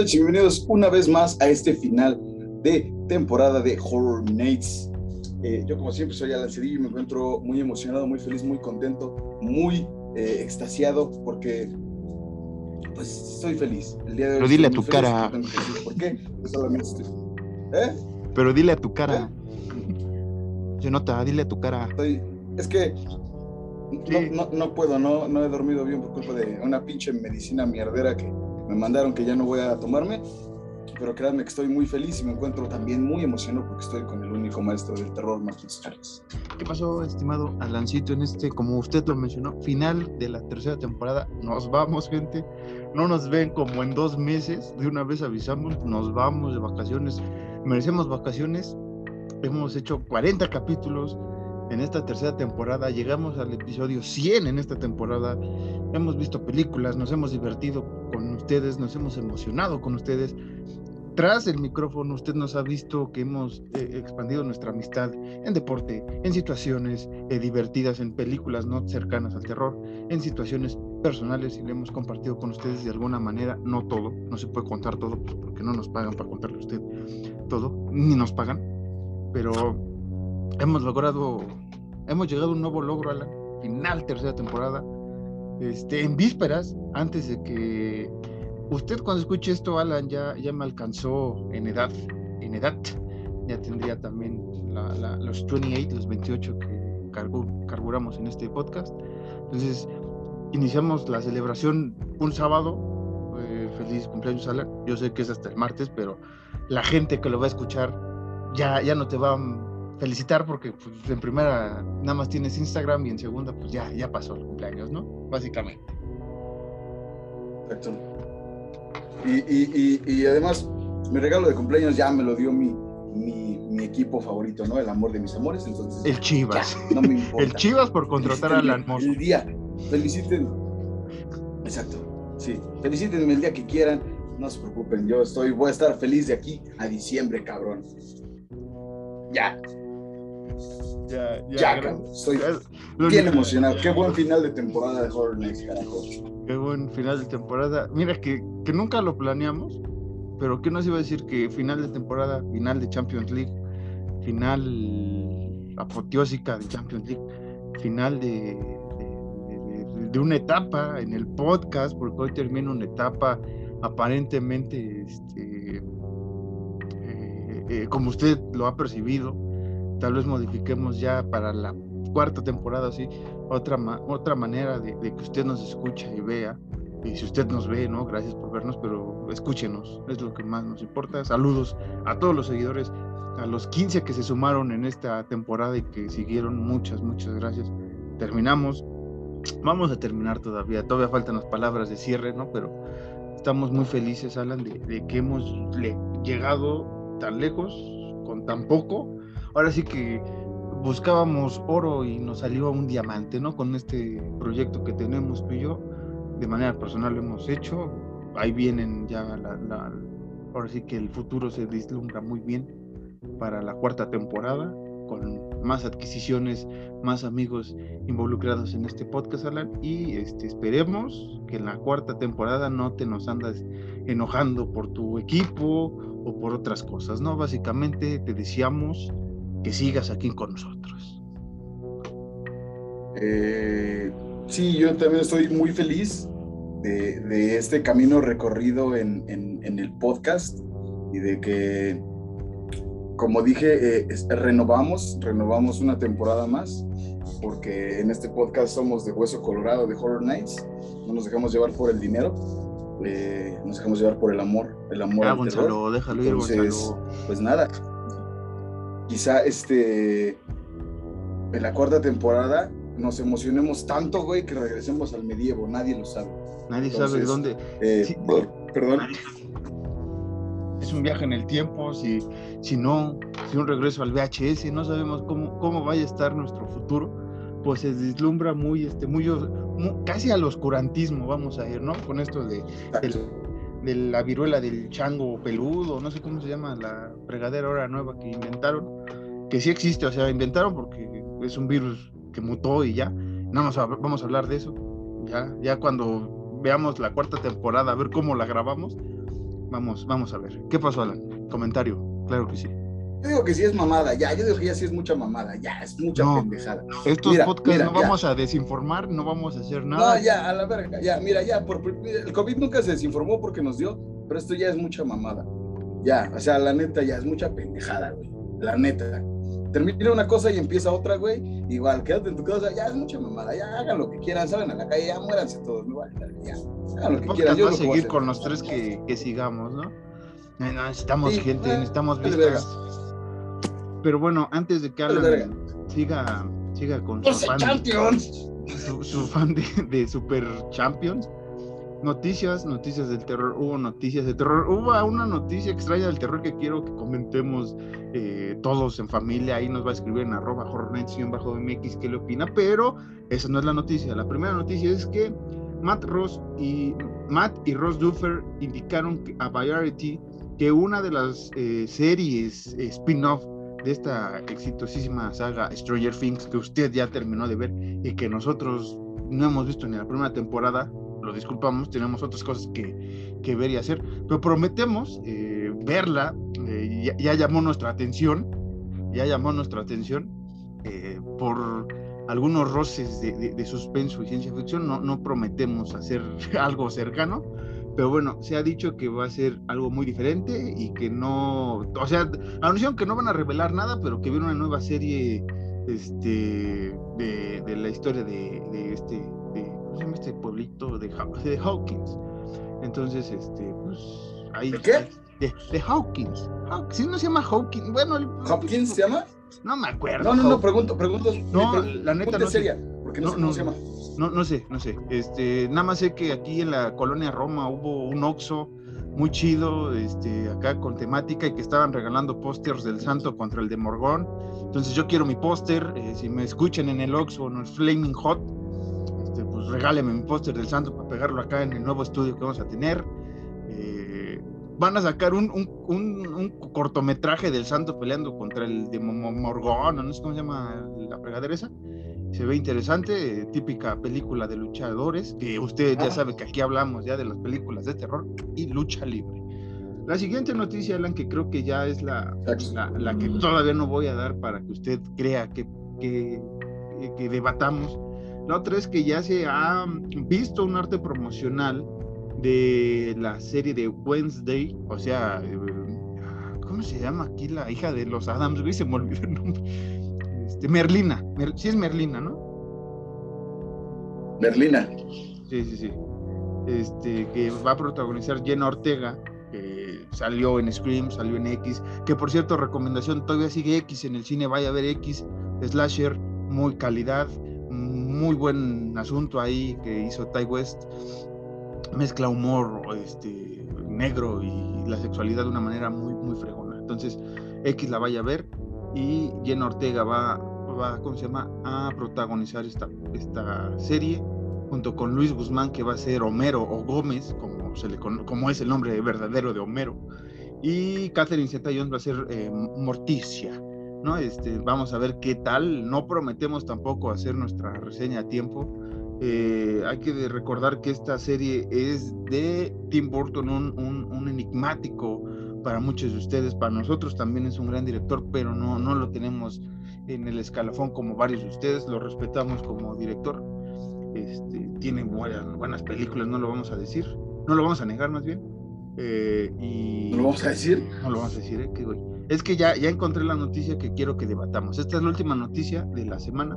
noches bienvenidos una vez más a este final de temporada de Horror Nights. Eh, yo como siempre soy Alan Cedillo y me encuentro muy emocionado, muy feliz, muy contento, muy eh, extasiado porque pues estoy feliz. El día de hoy Pero dile a tu cara. ¿Por qué? Pues solamente estoy... ¿Eh? Pero dile a tu cara. Se nota, dile a tu cara. Es que no, no, puedo, no, no he dormido bien por culpa de una pinche medicina mierdera que me mandaron que ya no voy a tomarme. Pero créanme que estoy muy feliz y me encuentro también muy emocionado porque estoy con el único maestro del terror, Martins Charles. ¿Qué pasó, estimado Alancito, en este, como usted lo mencionó, final de la tercera temporada? Nos vamos, gente. No nos ven como en dos meses. De una vez avisamos, nos vamos de vacaciones. Merecemos vacaciones. Hemos hecho 40 capítulos en esta tercera temporada. Llegamos al episodio 100 en esta temporada. Hemos visto películas, nos hemos divertido con ustedes, nos hemos emocionado con ustedes. Tras el micrófono, usted nos ha visto que hemos eh, expandido nuestra amistad en deporte, en situaciones eh, divertidas, en películas no cercanas al terror, en situaciones personales y le hemos compartido con ustedes de alguna manera, no todo, no se puede contar todo pues, porque no nos pagan para contarle a usted todo, ni nos pagan, pero hemos logrado, hemos llegado a un nuevo logro a la final tercera temporada, este, en vísperas, antes de que usted cuando escuche esto, Alan, ya, ya me alcanzó en edad, en edad, ya tendría también los 28, los 28 que carburamos en este podcast. Entonces, iniciamos la celebración un sábado. Eh, feliz cumpleaños, Alan. Yo sé que es hasta el martes, pero la gente que lo va a escuchar ya, ya no te va felicitar porque pues, en primera nada más tienes Instagram y en segunda pues ya, ya pasó el cumpleaños, ¿no? Básicamente. Perfecto. Y, y, y, además, mi regalo de cumpleaños ya me lo dio mi, mi, mi, equipo favorito, ¿no? El amor de mis amores, entonces... El Chivas. no me importa. El Chivas por contratar al hermoso. El día, feliciten. Exacto, sí. Felicítenme el día que quieran, no se preocupen, yo estoy, voy a estar feliz de aquí a diciembre, cabrón. Ya. Ya, ya, ya Estoy bien emocionado. Qué buen final de temporada de Horror Nights, carajo. Qué buen final de temporada. Mira que, que nunca lo planeamos, pero ¿qué nos iba a decir que final de temporada, final de Champions League, final apoteósica de Champions League, final de, de, una etapa en el podcast, porque hoy termina una etapa aparentemente, este, eh, eh, como usted lo ha percibido, tal vez modifiquemos ya para la cuarta temporada, así, otra, otra manera de, que usted nos escucha y vea. Y si usted nos ve, ¿no? Gracias por vernos, pero escúchenos, es lo que más nos importa. Saludos a todos los seguidores, a los 15 que se sumaron en esta temporada y que siguieron, muchas, muchas gracias. Terminamos, vamos a terminar todavía, todavía faltan las palabras de cierre, ¿no? Pero estamos muy felices, Alan, de, de que hemos llegado tan lejos con tan poco ahora sí que buscábamos oro y nos salió un diamante, ¿no? Con este proyecto que tenemos tú y yo, de manera personal lo hemos hecho, ahí vienen ya la, ahora sí que el futuro se vislumbra muy bien para la cuarta temporada, con más adquisiciones, más amigos involucrados en este podcast, Alan, y este, esperemos que en la cuarta temporada no te nos andas enojando por tu equipo o por otras cosas, ¿no? Básicamente te deseamos que sigas aquí con nosotros. Eh, sí, yo también estoy muy feliz de, este camino recorrido en, el podcast y de que, como dije, eh, renovamos, renovamos una temporada más, porque en este podcast somos de Hueso Colorado, de Horror Nights, no nos dejamos llevar por el dinero, eh, nos dejamos llevar por el amor, el amor ah, Gonzalo, déjalo ir, Gonzalo. Pues nada, quizá este, en la cuarta temporada nos emocionemos tanto, güey, que regresemos al medievo, nadie lo sabe. Nadie sabe dónde. Eh, perdón. Es un viaje en el tiempo, si, si no, si un regreso al VHS, no sabemos cómo, cómo vaya a estar nuestro futuro, pues se deslumbra muy, este, muy, casi al oscurantismo, vamos a ir, ¿no? Con esto de, de la viruela del chango peludo, no sé cómo se llama, la fregadera ahora nueva que inventaron que sí existe, o sea, inventaron porque es un virus que mutó y ya. No vamos a, vamos a hablar de eso. Ya, ya cuando veamos la cuarta temporada, a ver cómo la grabamos, Vamos, vamos a ver. ¿Qué pasó, Alan? Comentario, claro que sí. Yo digo que sí es mamada, ya, yo digo que ya sí es mucha mamada, ya, es mucha pendejada. Estos podcasts no vamos a desinformar, no vamos a hacer nada. No, ya, a la verga, ya, mira, ya, por, el COVID nunca se desinformó porque nos dio, pero esto ya es mucha mamada. Ya, o sea, la neta, ya es mucha pendejada, güey. La neta. Termina una cosa y empieza otra, güey. Igual, quédate en tu casa, ya es mucha mamada, ya hagan lo que quieran, salen a la calle, ya muéranse todos, no ya. Hagan lo que quieran. Yo va a seguir con los tres que, que sigamos, ¿no? Necesitamos gente, necesitamos vistas pero bueno, antes de que Alan siga, siga con su fan, su, fan de, Super Champions, noticias, noticias del terror, hubo noticias de terror, hubo una noticia extraña del terror que quiero que comentemos eh, todos en familia, ahí nos va a escribir en arroba bajo mx qué le opina, pero esa no es la noticia, la primera noticia es que Matt Ross y Matt y Ross Duffer indicaron a Variety que una de las eh, series eh, spin-off de esta exitosísima saga Stranger Things que usted ya terminó de ver y que nosotros no hemos visto ni la primera temporada, lo disculpamos, tenemos otras cosas que, que ver y hacer, pero prometemos eh, verla, eh, ya, llamó nuestra atención, ya llamó nuestra atención eh, por algunos roces de, de, de, suspenso y ciencia ficción, no, no prometemos hacer algo cercano, pero bueno, se ha dicho que va a ser algo muy diferente y que no, o sea, anunciaron que no van a revelar nada, pero que viene una nueva serie este, de, la historia de, este, de, ¿cómo se llama este pueblito? De, de Hawkins. Entonces, este, pues ahí... ¿De qué? De, Hawkins. ¿Sí no se llama Hawkins? Bueno, el, ¿Hawkins se llama? No me acuerdo. No, no, no, pregunto, pregunto. No, la neta no seria, porque no, sé cómo se llama. No, no sé, no sé. Este, nada más sé que aquí en la colonia Roma hubo un Oxxo muy chido, este, acá con temática y que estaban regalando pósters del Santo contra el de Morgón. Entonces yo quiero mi póster, eh, si me escuchan en el Oxxo en el Flaming Hot, este, pues regáleme mi póster del Santo para pegarlo acá en el nuevo estudio que vamos a tener. Eh, van a sacar un, un, cortometraje del Santo peleando contra el de Morgón, no sé cómo se llama la fregadera esa se ve interesante, típica película de luchadores, que usted ya sabe que aquí hablamos ya de las películas de terror y lucha libre. La siguiente noticia, Alan, que creo que ya es la, la, que todavía no voy a dar para que usted crea que, que, que debatamos. La otra es que ya se ha visto un arte promocional de la serie de Wednesday, o sea, eh, ¿cómo se llama aquí la hija de los Adams? Se me olvidó el nombre este, Merlina, sí es Merlina, ¿no? Merlina. Sí, sí, sí. Este, que va a protagonizar Jenna Ortega, que salió en Scream, salió en X, que por cierto, recomendación, todavía sigue X en el cine, vaya a ver X, Slasher, muy calidad, muy buen asunto ahí que hizo Ty West, mezcla humor este, negro y la sexualidad de una manera muy, muy fregona. Entonces, X la vaya a ver y Jenna Ortega va, va ¿cómo se llama?, a protagonizar esta, esta serie junto con Luis Guzmán, que va a ser Homero o Gómez, como, se le, como es el nombre verdadero de Homero, y Catherine Zeta Jones va a ser eh, Morticia. ¿no? Este, vamos a ver qué tal. No prometemos tampoco hacer nuestra reseña a tiempo. Eh, hay que recordar que esta serie es de Tim Burton, un, un, un enigmático para muchos de ustedes, para nosotros también es un gran director, pero no, no lo tenemos en el escalafón como varios de ustedes, lo respetamos como director. Este, tiene buenas, buenas películas, no lo vamos a decir, no lo vamos a negar más bien. Eh, y, ¿No lo vamos a decir? No lo vamos a decir, ¿eh? Es que ya, ya encontré la noticia que quiero que debatamos. Esta es la última noticia de la semana.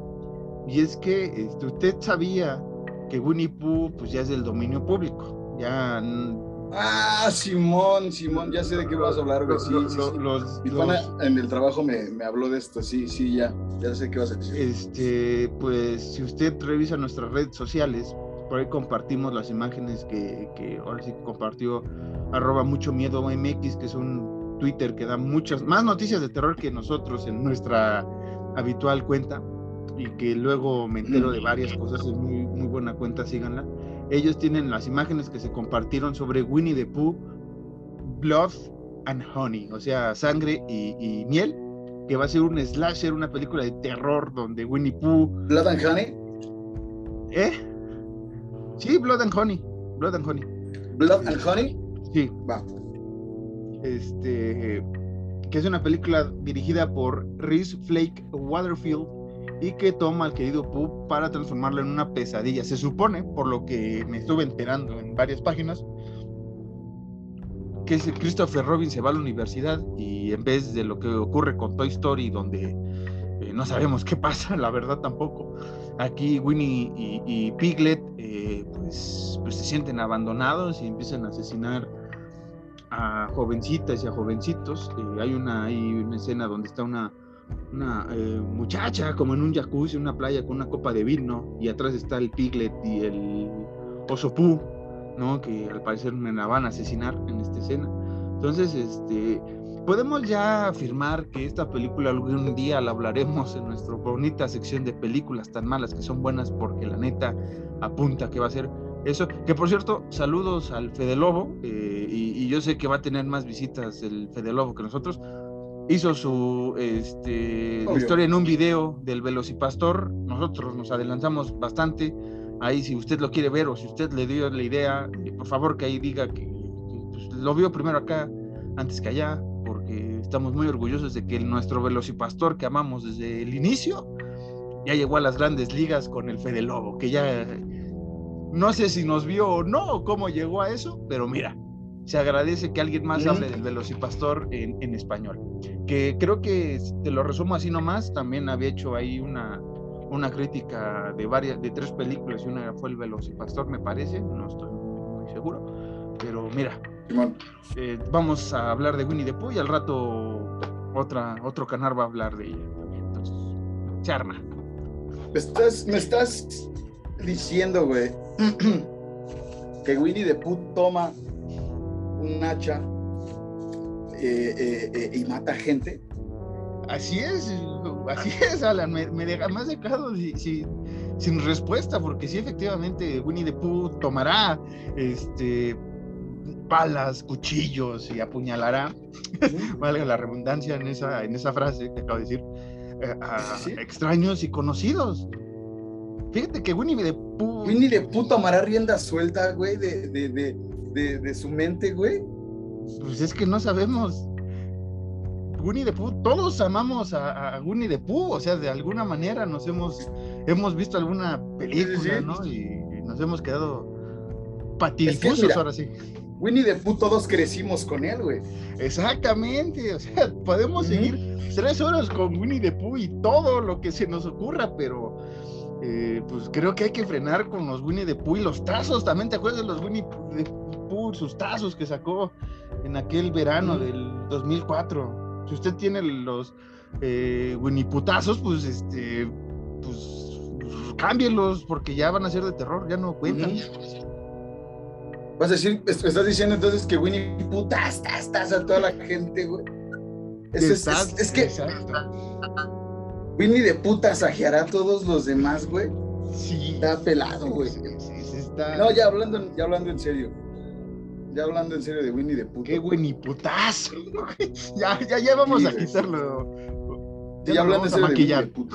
Y es que este, usted sabía que Winnie Pooh pues ya es del dominio público. Ya Ah, Simón, Simón, ya sé de qué vas a hablar, güey. Sí, sí, Mi pana en el trabajo me, me, habló de esto, sí, sí, ya, ya sé qué vas a decir. Este, pues, si usted revisa nuestras redes sociales, por ahí compartimos las imágenes que, que ahora sí compartió arroba mucho miedo MX, que es un Twitter que da muchas más noticias de terror que nosotros en nuestra habitual cuenta y que luego me entero de varias cosas, es muy, muy buena cuenta, síganla ellos tienen las imágenes que se compartieron sobre Winnie the Pooh, Blood and Honey, o sea, sangre y, miel, que va a ser un slasher, una película de terror donde Winnie Pooh. ¿Blood and Honey? ¿Eh? Sí, Blood and Honey. Blood and Honey. ¿Blood and Honey? Sí. Va. este, que es una película dirigida por Reese Flake Waterfield y que toma al querido Pooh para transformarlo en una pesadilla. Se supone, por lo que me estuve enterando en varias páginas, que Christopher Robin se va a la universidad y en vez de lo que ocurre con Toy Story, donde eh, no sabemos qué pasa, la verdad tampoco, aquí Winnie y, Piglet eh, pues, pues, se sienten abandonados y empiezan a asesinar a jovencitas y a jovencitos. Eh, hay, una, hay una escena donde está una, una muchacha como en un jacuzzi, en una playa con una copa de vino y atrás está el Piglet y el oso Pooh ¿no? Que al parecer me la van a asesinar en esta escena. Entonces, este, podemos ya afirmar que esta película algún día la hablaremos en nuestra bonita sección de películas tan malas que son buenas porque la neta apunta que va a ser eso. Que por cierto, saludos al Fede Lobo eh, y, yo sé que va a tener más visitas el Fede Lobo que nosotros. Hizo su este, historia en un video del Velocipastor. Nosotros nos adelantamos bastante ahí si usted lo quiere ver o si usted le dio la idea, eh, por favor que ahí diga que, pues, lo vio primero acá antes que allá, porque estamos muy orgullosos de que nuestro velocipastor que amamos desde el inicio ya llegó a las grandes ligas con el Fede Lobo, que ya no sé si nos vio o no, cómo llegó a eso, pero mira, se agradece que alguien más hable del velocipastor en, en español. Que creo que, te lo resumo así nomás, también había hecho ahí una, una crítica de varias, de tres películas y una fue El Velocipastor, me parece, no estoy muy seguro, pero mira, eh, vamos a hablar de Winnie the Pooh y al rato otra, otro canal va a hablar de ella también, entonces, se arma. Me estás, me estás diciendo, güey, que Winnie the Pooh toma un hacha eh, eh, y mata gente. Así es, así es, Alan, me, me deja más dejado sin respuesta, porque sí, efectivamente, Winnie the Pooh tomará este, balas, cuchillos y apuñalará, valga la redundancia en esa, en esa frase que acabo de decir, eh, extraños y conocidos. Fíjate que Winnie the Pooh. Winnie the Pooh tomará rienda suelta, güey, de, de su mente, güey. Pues es que no sabemos. Winnie the Pooh, todos amamos a, a, Winnie the Pooh, o sea, de alguna manera nos hemos, hemos visto alguna película, ¿no? Y, nos hemos quedado patidifusos ahora sí. Winnie the Pooh, todos crecimos con él, güey. Exactamente, o sea, podemos seguir tres horas con Winnie the Pooh y todo lo que se nos ocurra, pero eh, pues creo que hay que frenar con los Winnie the Pooh y los tazos, también te acuerdas de los Winnie the Pooh, sus tazos que sacó en aquel verano del 2004 si usted tiene los eh, Putazos, pues este, pues cámbielos porque ya van a ser de terror, ya no cuentan. Vas a decir, estás diciendo entonces que Winnie putas, estás a toda la gente, güey. Es, es, que Winnie de puta sajeará a todos los demás, güey. Sí. Está pelado, güey. No, ya hablando, ya hablando en serio ya hablando en serio de Winnie the Pooh. Qué Winnie putazo. ya, ya, ya vamos a quitarlo. Ya, hablando en serio de Winnie Pooh.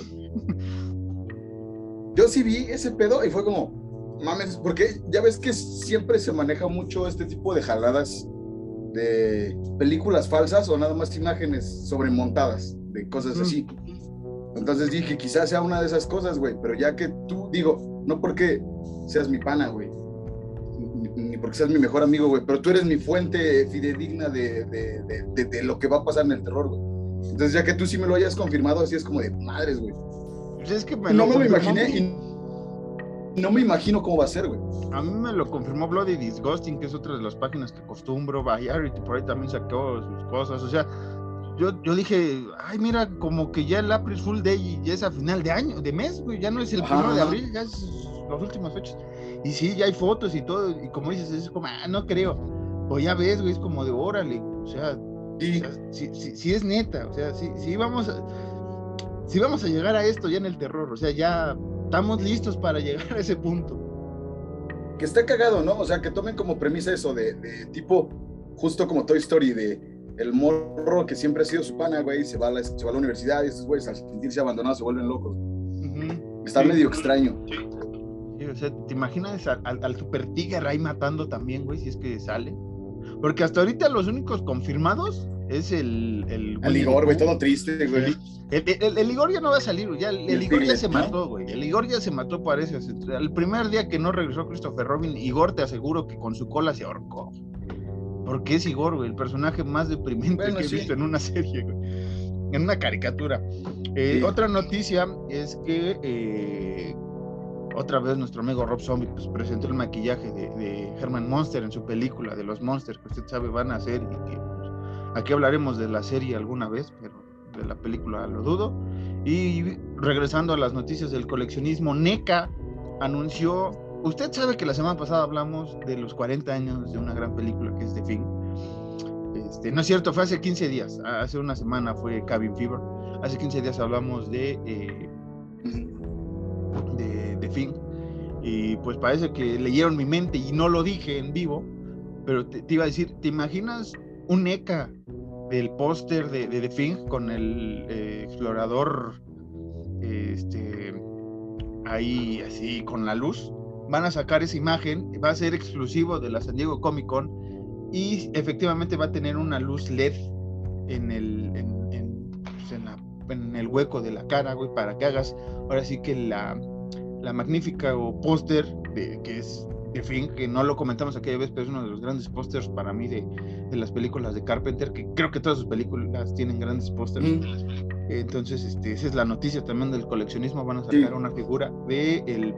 Yo sí vi ese pedo y fue como, mames, porque ya ves que siempre se maneja mucho este tipo de jaladas de películas falsas o nada más imágenes sobremontadas de cosas así. Entonces dije, quizás sea una de esas cosas, güey, pero ya que tú, digo, no porque seas mi pana, güey, ni porque seas mi mejor amigo, güey, pero tú eres mi fuente fidedigna de, de, de, lo que va a pasar en el terror, güey. Entonces, ya que tú sí me lo hayas confirmado, así es como de madres, güey. Pues es que me no me lo imaginé y no me imagino cómo va a ser, güey. A mí me lo confirmó Bloody Disgusting, que es otra de las páginas que acostumbro, Variety, por ahí también sacó sus cosas, o sea, yo, yo dije, ay, mira, como que ya el April Full Day ya es a final de año, de mes, güey, ya no es el primero de abril, ya es las últimas fechas. Y sí, ya hay fotos y todo, y como dices, es como, ah, no creo. O ya ves, güey, es como de órale, o sea, sí, sí, es neta, o sea, sí, sí vamos a, sí vamos a llegar a esto ya en el terror, o sea, ya estamos listos para llegar a ese punto. Que está cagado, ¿no? O sea, que tomen como premisa eso de, tipo, justo como Toy Story, de el morro que siempre ha sido su pana, güey, se va a la, se va a la universidad y esos güeyes al sentirse abandonados se vuelven locos. Está medio extraño o sea, ¿te imaginas al, al, Super Tiger ahí matando también, güey, si es que sale? Porque hasta ahorita los únicos confirmados es el. El, el Igor, güey, todo triste, güey. El, Igor ya no va a salir, ya, el, Igor ya se mató, güey. El Igor ya se mató, parece. El primer día que no regresó Christopher Robin, Igor te aseguro que con su cola se ahorcó. Porque es Igor, güey, el personaje más deprimente que he visto en una serie, güey. En una caricatura. Eh, otra noticia es que eh, otra vez nuestro amigo Rob Zombie pues, presentó el maquillaje de, Herman Monster en su película de los Monsters que usted sabe van a hacer y que pues, aquí hablaremos de la serie alguna vez, pero de la película lo dudo. Y regresando a las noticias del coleccionismo, NECA anunció, usted sabe que la semana pasada hablamos de los 40 años de una gran película que es The Thing. Este, no es cierto, fue hace 15 días, hace una semana fue Cabin Fever, hace 15 días hablamos de, eh, de, Thing. Y pues parece que leyeron mi mente y no lo dije en vivo, pero te, iba a decir, ¿te imaginas un NECA del póster de, de, The Thing con el eh, explorador este, ahí así con la luz. Van a sacar esa imagen, va a ser exclusivo de la San Diego Comic Con y efectivamente va a tener una luz LED en el, en, en, pues, en, el hueco de la cara, güey, para que hagas ahora sí que la, la magnífica póster que es de fin, que no lo comentamos aquella vez, pero es uno de los grandes pósters para mí de, de, las películas de Carpenter, que creo que todas sus películas tienen grandes pósters. Entonces, este, esa es la noticia también del coleccionismo. Van a sacar una figura de el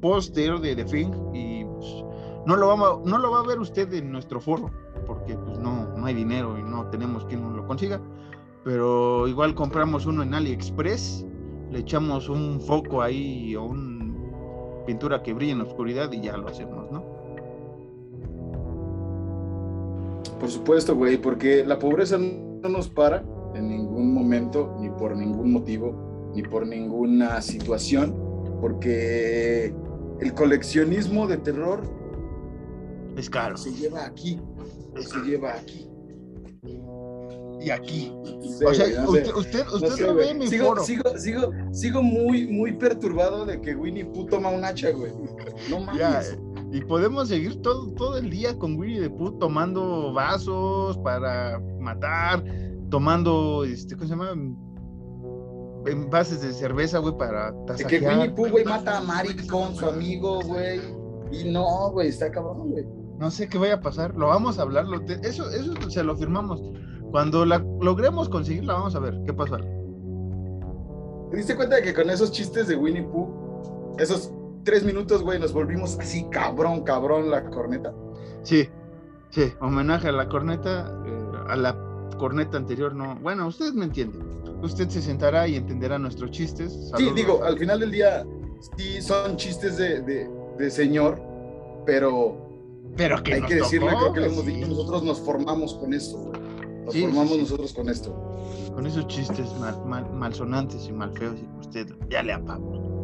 póster de The Thing y pues, no, lo va, no lo va a ver usted en nuestro foro, porque pues no, no hay dinero y no tenemos quien lo consiga. Pero igual compramos uno en AliExpress, le echamos un foco ahí o un pintura que brilla en la oscuridad y ya lo hacemos, ¿no? Por supuesto, güey, porque la pobreza no nos para en ningún momento, ni por ningún motivo, ni por ninguna situación, porque el coleccionismo de terror es caro. Se lleva aquí, se lleva aquí y aquí. o sea, usted, usted, usted no ve mi sigo, foro. Sigo, sigo, sigo muy, muy perturbado de que Winnie Pooh toma un hacha, güey. No mames. Ya, y podemos seguir todo, todo el día con Winnie the Pooh tomando vasos para matar, tomando, este, ¿cómo se llama? Envases de cerveza, güey, para tasajear. De que Winnie Pooh, güey, mata a Mari con su amigo, güey. Y no, güey, está cabrón, güey. No sé qué vaya a pasar, lo vamos a hablar, eso, eso se lo firmamos. Cuando la logremos conseguirla, vamos a ver qué pasa. ¿Te diste cuenta de que con esos chistes de Winnie Pooh, esos tres minutos, güey, nos volvimos así cabrón, cabrón la corneta? Sí, sí, homenaje a la corneta, eh, a la corneta anterior, no. Bueno, ustedes me entienden. Usted se sentará y entenderá nuestros chistes. Sí, digo, al final del día, sí son chistes de, de, señor, pero. Pero que hay que decirle, creo que lo hemos dicho, nosotros nos formamos con esto, güey. Nos formamos nosotros con esto. Con esos chistes mal, malsonantes y mal feos, y usted ya le apago.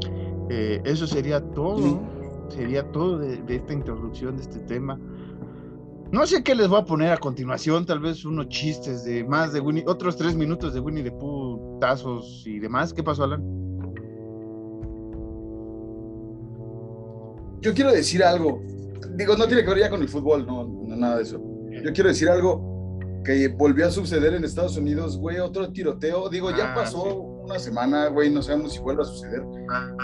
Eh, eso sería todo. Sería todo de, esta introducción de este tema. No sé qué les voy a poner a continuación, tal vez unos chistes de más de Winnie, otros tres minutos de Winnie de Pooh, tazos y demás. ¿Qué pasó, Alan? Yo quiero decir algo. Digo, no tiene que ver ya con el fútbol, no nada de eso. Yo quiero decir algo que volvió a suceder en Estados Unidos, güey, otro tiroteo. Digo, ya ah, pasó una semana, güey, no sabemos si vuelve a suceder.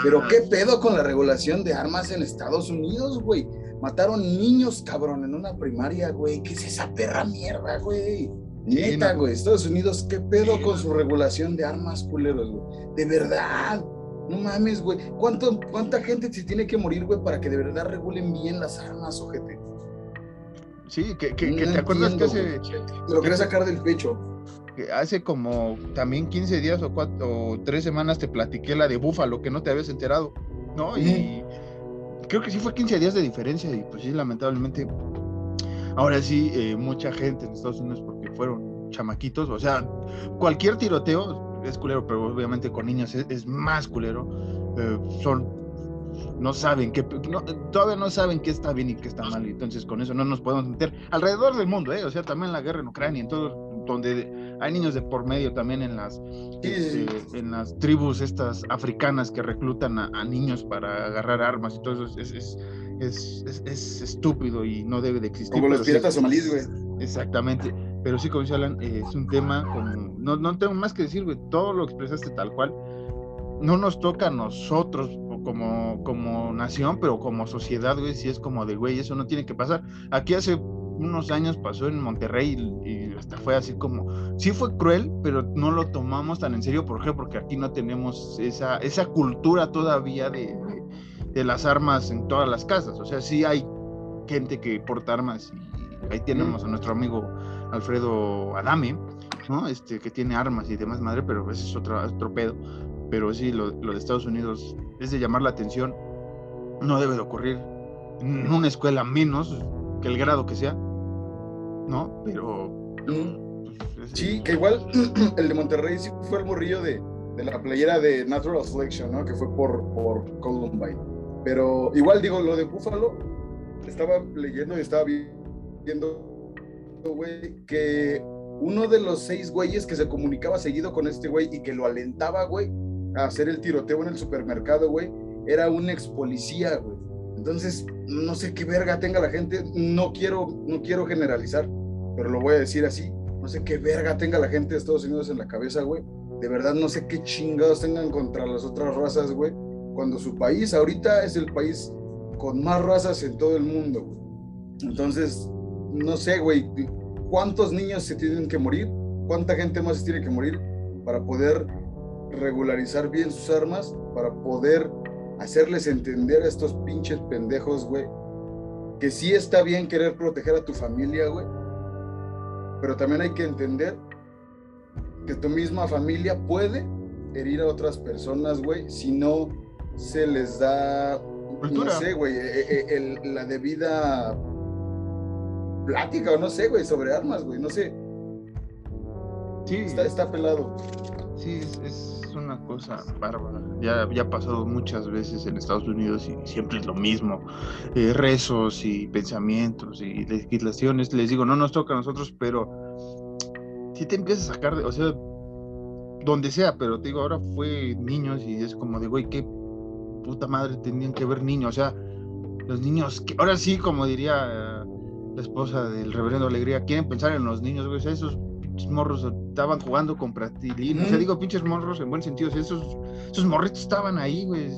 Pero qué pedo con la regulación de armas en Estados Unidos, güey. Mataron niños, cabrón, en una primaria, güey. ¿Qué es esa perra mierda, güey? Neta, güey. Estados Unidos, ¿qué pedo con su regulación de armas, culeros, güey? De verdad. No mames, güey. ¿Cuánta gente se tiene que morir, güey, para que de verdad regulen bien las armas, ojete? Sí, que, que, te acuerdas que hace. Te lo quería sacar del pecho. Que hace como también 15 días o, cuatro, o tres semanas te platiqué la de Búfalo, que no te habías enterado, ¿no? Y creo que sí fue 15 días de diferencia, y pues sí, lamentablemente. Ahora sí, eh, mucha gente en Estados Unidos, porque fueron chamaquitos, o sea, cualquier tiroteo es culero, pero obviamente con niños es, más culero. Eh, son no saben que todavía no saben qué está bien y qué está mal, y entonces con eso no nos podemos meter alrededor del mundo, ¿eh? o sea, también la guerra en Ucrania, en todo, donde hay niños de por medio también en las, este, en las tribus estas africanas que reclutan a, niños para agarrar armas y todo eso, es, es, es, estúpido y no debe de existir. Como los piratas somalíes, güey. Exactamente. Pero sí, como dice Alan, eh, es un tema como. No, no tengo más que decir, güey. Todo lo expresaste tal cual. No nos toca a nosotros como, como nación, pero como sociedad, güey, si es como de, güey, eso no tiene que pasar. Aquí hace unos años pasó en Monterrey y, hasta fue así como, sí fue cruel, pero no lo tomamos tan en serio, ¿por qué? Porque aquí no tenemos esa, esa cultura todavía de, de, las armas en todas las casas, o sea, sí hay gente que porta armas y ahí tenemos a nuestro amigo Alfredo Adame, ¿no? Este, que tiene armas y demás madre, pero ese es otro, otro pedo, pero sí, lo, lo de Estados Unidos es de llamar la atención, no debe de ocurrir en una escuela menos, el grado que sea, ¿no? Pero... Pues, sí, que igual el de Monterrey sí fue el morrillo de, de la playera de Natural Selection, ¿no? Que fue por, por Columbine. Pero igual digo, lo de Buffalo, estaba leyendo y estaba viendo, güey, que uno de los seis güeyes que se comunicaba seguido con este güey y que lo alentaba, güey, hacer el tiroteo en el supermercado, güey, era un ex policía, güey. Entonces, no sé qué verga tenga la gente, no quiero, no quiero generalizar, pero lo voy a decir así, no sé qué verga tenga la gente de Estados Unidos en la cabeza, güey. De verdad no sé qué chingados tengan contra las otras razas, güey. Cuando su país ahorita es el país con más razas en todo el mundo, güey. Entonces, no sé, güey, ¿cuántos niños se tienen que morir? ¿Cuánta gente más tiene que morir para poder regularizar bien sus armas, para poder hacerles entender a estos pinches pendejos, güey, que sí está bien querer proteger a tu familia, güey, pero también hay que entender que tu misma familia puede herir a otras personas, güey, si no se les da, no sé, güey, e, e, e, la debida plática o no sé, güey, sobre armas, güey, no sé. Sí. Está, está pelado. Sí, es una cosa bárbara. Ya, ya ha pasado muchas veces en Estados Unidos y siempre es lo mismo. Eh, rezos y pensamientos y legislaciones. Les digo, no nos toca a nosotros, pero si te empiezas a sacar, de, o sea, donde sea, pero te digo, ahora fue niños y es como de, güey, qué puta madre tenían que ver niños. O sea, los niños, ahora sí, como diría la esposa del reverendo Alegría, quieren pensar en los niños, güey, esos morros estaban jugando con plastilina. O sea, digo, pinches morros en buen sentido. esos, esos morritos estaban ahí, güey,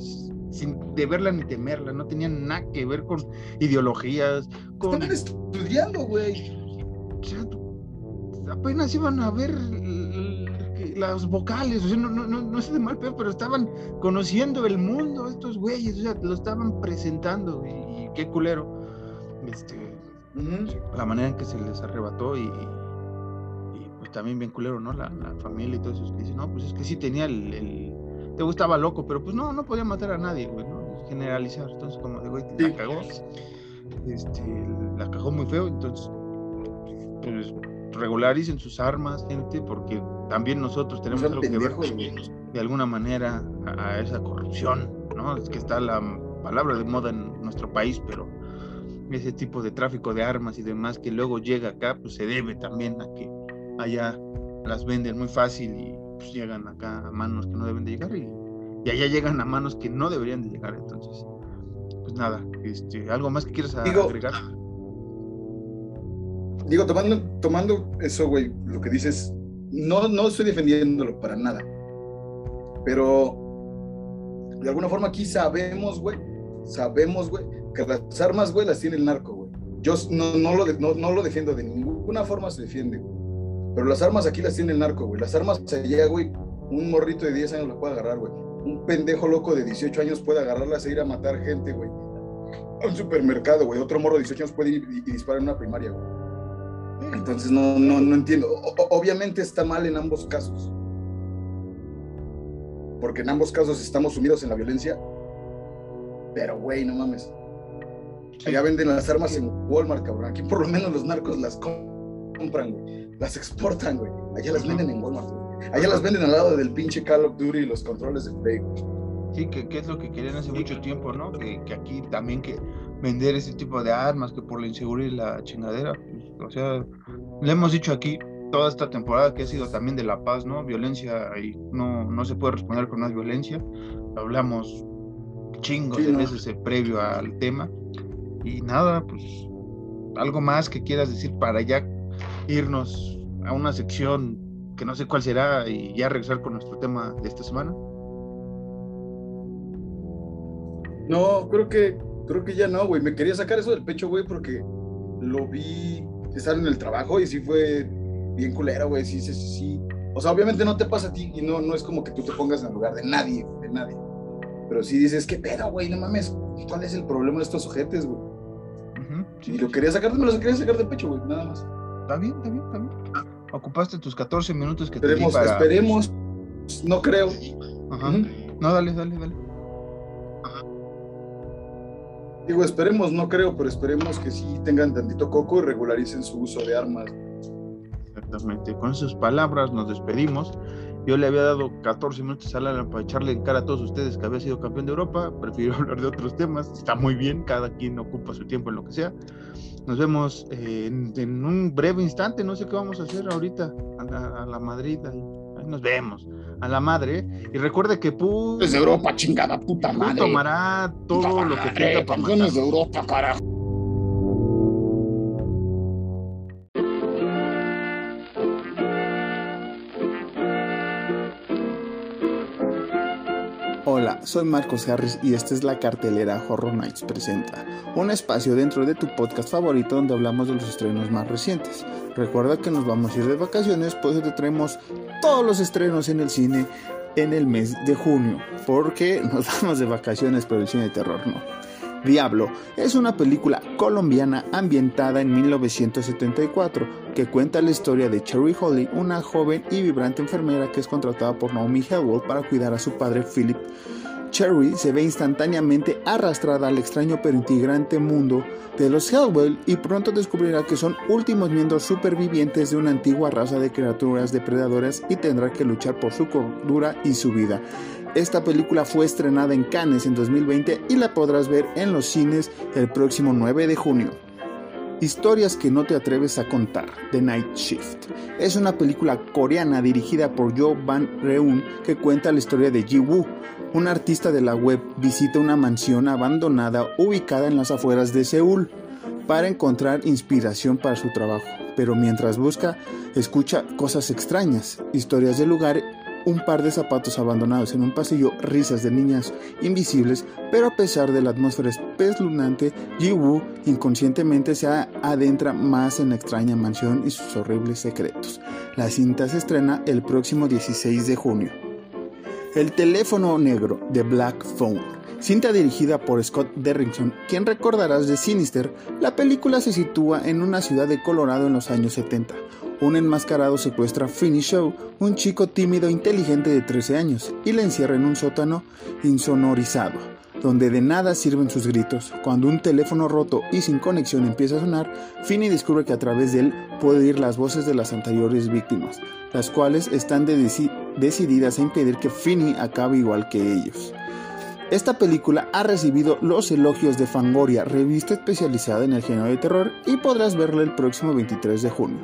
sin deberla ni temerla. No tenían nada que ver con ideologías. Con... Estaban estudiando, güey. O sea, apenas iban a ver las vocales. O sea, no, no, no, es de mal peor, pero estaban conociendo el mundo, estos güeyes. O sea, lo estaban presentando. Y, qué culero. Este, La manera en que se les arrebató y también bien culero, ¿no? La, familia y todo eso, que dicen, no, pues es que sí tenía el, el, te gustaba loco, pero pues no, no podía matar a nadie, güey, ¿no? Generalizar, entonces como de, güey, la cagó, este, la cagó muy feo, entonces, pues regularicen sus armas, gente, porque también nosotros tenemos algo que ver de alguna manera a, esa corrupción, ¿no? Es que está la palabra de moda en nuestro país, pero ese tipo de tráfico de armas y demás que luego llega acá, pues se debe también a que allá las venden muy fácil y pues, llegan acá a manos que no deben de llegar y, allá llegan a manos que no deberían de llegar. Entonces, pues nada, este, ¿algo más que quieras agregar? Digo, tomando, tomando eso, güey, lo que dices, no, no estoy defendiéndolo para nada, pero de alguna forma aquí sabemos, güey, sabemos, güey, que las armas, güey, las tiene el narco, güey. Yo no, no, lo, no, no lo defiendo de ninguna forma, se defiende, güey pero las armas aquí las tiene el narco, güey. Las armas allá, güey, un morrito de 10 años las puede agarrar, güey. Un pendejo loco de 18 años puede agarrarlas e ir a matar gente, güey. A un supermercado, güey. Otro morro de 18 años puede ir y, disparar en una primaria, güey. Entonces no, no, no entiendo. obviamente está mal en ambos casos. Porque en ambos casos estamos sumidos en la violencia. Pero, güey, no mames. Allá venden las armas en Walmart, cabrón. Aquí por lo menos los narcos las compran, güey las exportan, güey. Allá las venden en Walmart, Allá las venden al lado del pinche Call of Duty y los controles de Play, Sí, que, es lo que querían hace mucho tiempo, ¿no? Que, aquí también que vender ese tipo de armas, que por la inseguridad y la chingadera, pues, o sea, le hemos dicho aquí toda esta temporada que ha sido también de la paz, ¿no? Violencia y no, no se puede responder con más violencia. Hablamos chingo de meses previo al tema. Y nada, pues algo más que quieras decir para ya irnos a una sección que no sé cuál será y ya regresar con nuestro tema de esta semana. No, creo que creo que ya no, güey. Me quería sacar eso del pecho, güey, porque lo vi estar en el trabajo y sí fue bien culero, güey. Sí, sí, sí, sí. O sea, obviamente no te pasa a ti y no, no es como que tú te pongas en el lugar de nadie, de nadie. Pero sí dices, ¿qué pedo, güey? No mames, ¿cuál es el problema de estos ojetes, güey? y lo quería sacar, me lo quería sacar del pecho, güey, nada más. Está bien, está bien, está bien. Ocupaste tus 14 minutos que esperemos, te di para... Esperemos, no creo. Ajá. No, dale, dale, dale. Digo, esperemos, no creo, pero esperemos que sí tengan tantito coco y regularicen su uso de armas. Exactamente. Con esas palabras nos despedimos. Yo le había dado 14 minutos a Alan para echarle en cara a todos ustedes que había sido campeón de Europa. Prefiero hablar de otros temas. Está muy bien, cada quien ocupa su tiempo en lo que sea. Nos vemos eh, en, un breve instante. No sé qué vamos a hacer ahorita. A la, Madrid. Ahí, nos vemos. A la madre. Y recuerde que Pu. Desde Europa, chingada puta madre. tomará todo lo que tenga para de Europa, carajo. Soy Marcos Harris y esta es la cartelera Horror Nights Presenta, un espacio dentro de tu podcast favorito donde hablamos de los estrenos más recientes. Recuerda que nos vamos a ir de vacaciones, pues te traemos todos los estrenos en el cine en el mes de junio, porque nos vamos de vacaciones, pero el cine de terror no. Diablo es una película colombiana ambientada en 1974 que cuenta la historia de Cherry Holly, una joven y vibrante enfermera que es contratada por Naomi Hellwell para cuidar a su padre Philip. Cherry se ve instantáneamente arrastrada al extraño pero integrante mundo de los Hellwell y pronto descubrirá que son últimos miembros supervivientes de una antigua raza de criaturas depredadoras y tendrá que luchar por su cordura y su vida. Esta película fue estrenada en Cannes en 2020 y la podrás ver en los cines el próximo 9 de junio. Historias que no te atreves a contar, The Night Shift. Es una película coreana dirigida por Jo Ban Reun que cuenta la historia de Ji Woo, un artista de la web visita una mansión abandonada ubicada en las afueras de Seúl para encontrar inspiración para su trabajo. Pero mientras busca, escucha cosas extrañas, historias del lugar un par de zapatos abandonados en un pasillo, risas de niñas invisibles, pero a pesar de la atmósfera espeluznante, Ji-woo inconscientemente se adentra más en la extraña mansión y sus horribles secretos. La cinta se estrena el próximo 16 de junio. El teléfono negro de Black Phone. Cinta dirigida por Scott Derrickson, quien recordarás de Sinister, la película se sitúa en una ciudad de Colorado en los años 70 un enmascarado secuestra a Finny Show, un chico tímido e inteligente de 13 años, y le encierra en un sótano insonorizado, donde de nada sirven sus gritos. Cuando un teléfono roto y sin conexión empieza a sonar, Finny descubre que a través de él puede oír las voces de las anteriores víctimas, las cuales están decididas a impedir que Finny acabe igual que ellos. Esta película ha recibido los elogios de Fangoria, revista especializada en el género de terror, y podrás verla el próximo 23 de junio.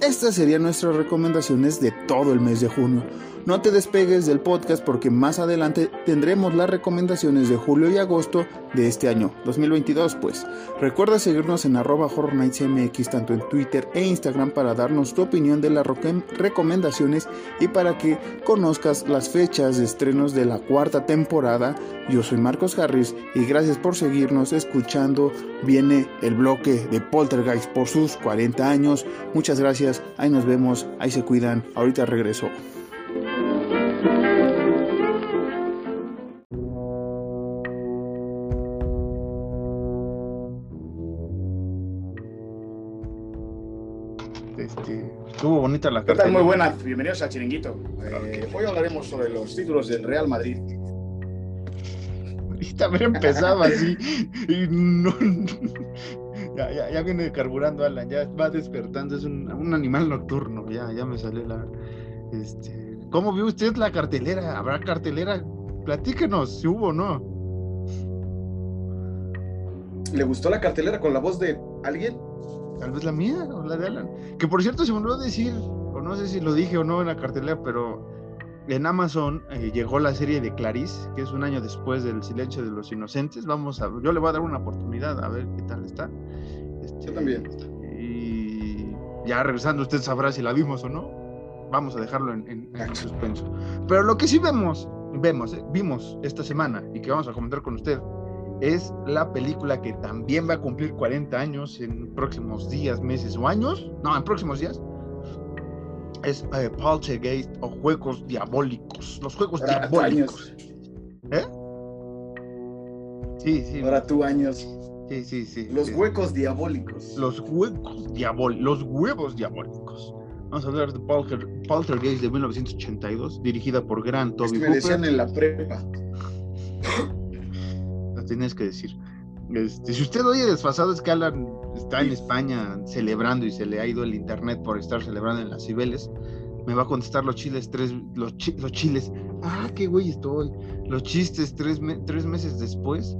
Estas serían nuestras recomendaciones de todo el mes de junio. No te despegues del podcast porque más adelante tendremos las recomendaciones de julio y agosto de este año, 2022 pues. Recuerda seguirnos en arroba MX tanto en Twitter e Instagram para darnos tu opinión de las recomendaciones y para que conozcas las fechas de estrenos de la cuarta temporada. Yo soy Marcos Harris y gracias por seguirnos escuchando. Viene el bloque de Poltergeist por sus 40 años. Muchas gracias, ahí nos vemos, ahí se cuidan, ahorita regreso. Bonita la carta. Muy buena, bienvenidos a Chiringuito. Eh, hoy hablaremos sobre los títulos del Real Madrid. Y también empezaba así. Y no, ya, ya, viene carburando Alan, ya va despertando, es un, un animal nocturno, ya, ya me sale la. Este, ¿Cómo vio usted la cartelera? ¿Habrá cartelera? Platíquenos si hubo o no. ¿Le gustó la cartelera con la voz de alguien? Tal vez la mía o la de Alan. Que por cierto se me olvidó decir, o no sé si lo dije o no en la cartelera, pero en Amazon eh, llegó la serie de Clarice, que es un año después del Silencio de los Inocentes. Vamos a, yo le voy a dar una oportunidad a ver qué tal está. Este, yo también. Y ya regresando, usted sabrá si la vimos o no. Vamos a dejarlo en, suspenso. Pero lo que sí vemos, vemos, eh, vimos esta semana y que vamos a comentar con usted es la película que también va a cumplir 40 años en próximos días, meses o años. No, en próximos días es eh, Poltergeist o Juegos Diabólicos. Los Juegos Diabólicos. ¿Eh? Sí, sí. Ahora tú años. Sí, sí, sí. Los huecos diabólicos. Los huecos diabólicos. Los huevos diabólicos. Vamos a hablar de Poltergeist de 1982, dirigida por Grant Toby es me decían en la prepa. Tienes que decir. Este, si usted oye desfasado es que Alan está en España celebrando y se le ha ido el internet por estar celebrando en las Cibeles, me va a contestar los chiles tres, los, los chiles, ah, qué güey estoy, los chistes tres, tres meses después.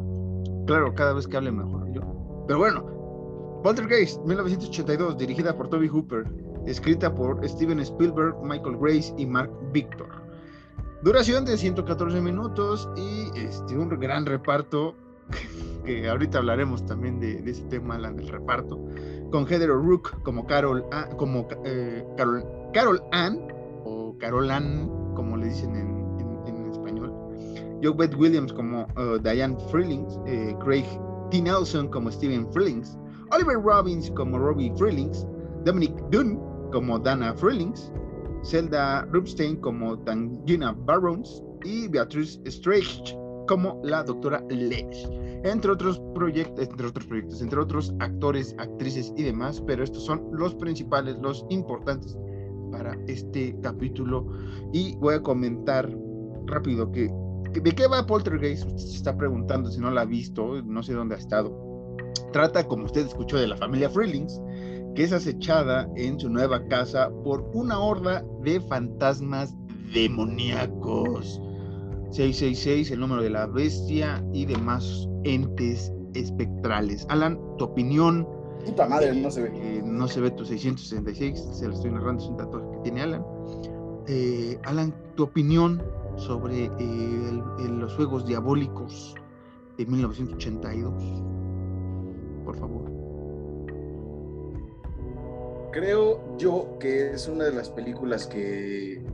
Claro, cada vez que hable mejor yo. Pero bueno, Poltergeist, 1982, dirigida por Toby Hooper, escrita por Steven Spielberg, Michael Grace y Mark Victor. Duración de 114 minutos y este, un gran reparto que ahorita hablaremos también de, ese tema, del reparto, con Heather Rook como Carol, como eh, Carol, Carol Ann, o Carol Ann, como le dicen en, español, Joe Beth Williams como uh, Diane Freelings, eh, Craig T. Nelson como Steven Freelings, Oliver Robbins como Robbie Freelings, Dominic Dunn como Dana Freelings, Zelda Rubstein como Tangina Barrows y Beatrice Strange como la doctora Lesh entre otros proyectos, entre otros proyectos, entre otros actores, actrices y demás, pero estos son los principales, los importantes para este capítulo. Y voy a comentar rápido que, de qué va Poltergeist, usted se está preguntando si no la ha visto, no sé dónde ha estado. Trata, como usted escuchó, de la familia Freelings, que es acechada en su nueva casa por una horda de fantasmas demoníacos. 666, el número de la bestia y demás entes espectrales. Alan, tu opinión. Puta madre, no se ve. Eh, no se ve tu 666, se lo estoy narrando, es un dato que tiene Alan. Eh, Alan, tu opinión sobre eh, los juegos diabólicos de 1982. Por favor. Creo yo que es una de las películas que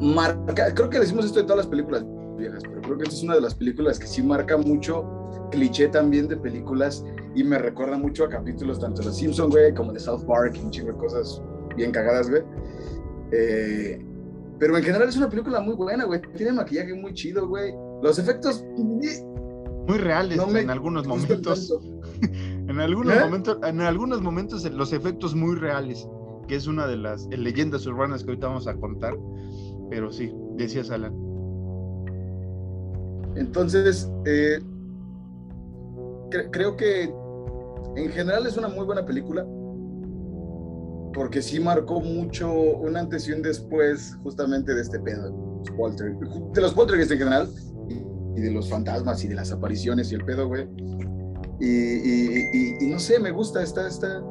marca, creo que decimos esto de todas las películas viejas, pero creo que esta es una de las películas que sí marca mucho cliché también de películas y me recuerda mucho a capítulos tanto de Los Simpsons, güey, como de South Park y un chingo de cosas bien cagadas, güey. Eh, pero en general es una película muy buena, güey. Tiene maquillaje muy chido, güey. Los efectos... Muy reales en algunos momentos. en algunos ¿Eh? momentos, en algunos momentos los efectos muy reales, que es una de las leyendas urbanas que ahorita vamos a contar. Pero sí, decías Alan. Entonces, eh, creo que en general es una muy buena película, porque sí marcó mucho un antes y un después justamente de este pedo, de los poltergeists en general, y, de los fantasmas y de las apariciones y el pedo, güey. Y, no sé, me gusta esta, esta...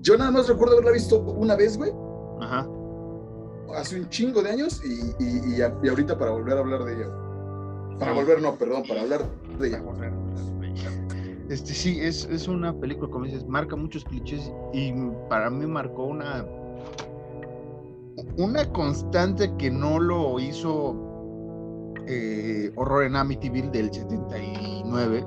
Yo nada más recuerdo haberla visto una vez, güey. Ajá. Hace un chingo de años y, ahorita para volver a hablar de ella. Para volver, no, perdón, para hablar de ella. Este sí, es, es una película, como dices, marca muchos clichés y para mí marcó una una constante que no lo hizo eh, Horror en Amityville del 79,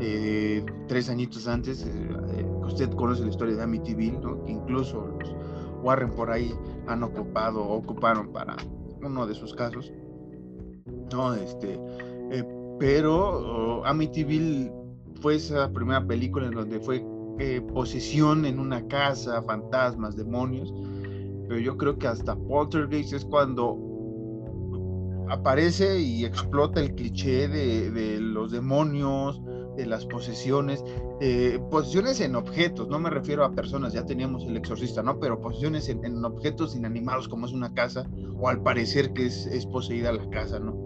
eh, tres añitos antes, eh, usted conoce la historia de Amityville, que incluso los Warren por ahí han ocupado o ocuparon para uno de sus casos. No, este, pero oh, Amityville fue esa primera película en donde fue eh, posesión en una casa, fantasmas, demonios. Pero yo creo que hasta Poltergeist es cuando aparece y explota el cliché de, los demonios, de las posesiones, eh, posesiones en objetos, no me refiero a personas, ya teníamos el exorcista, ¿no? Pero posesiones en, objetos inanimados como es una casa, o al parecer que es, poseída la casa, ¿no?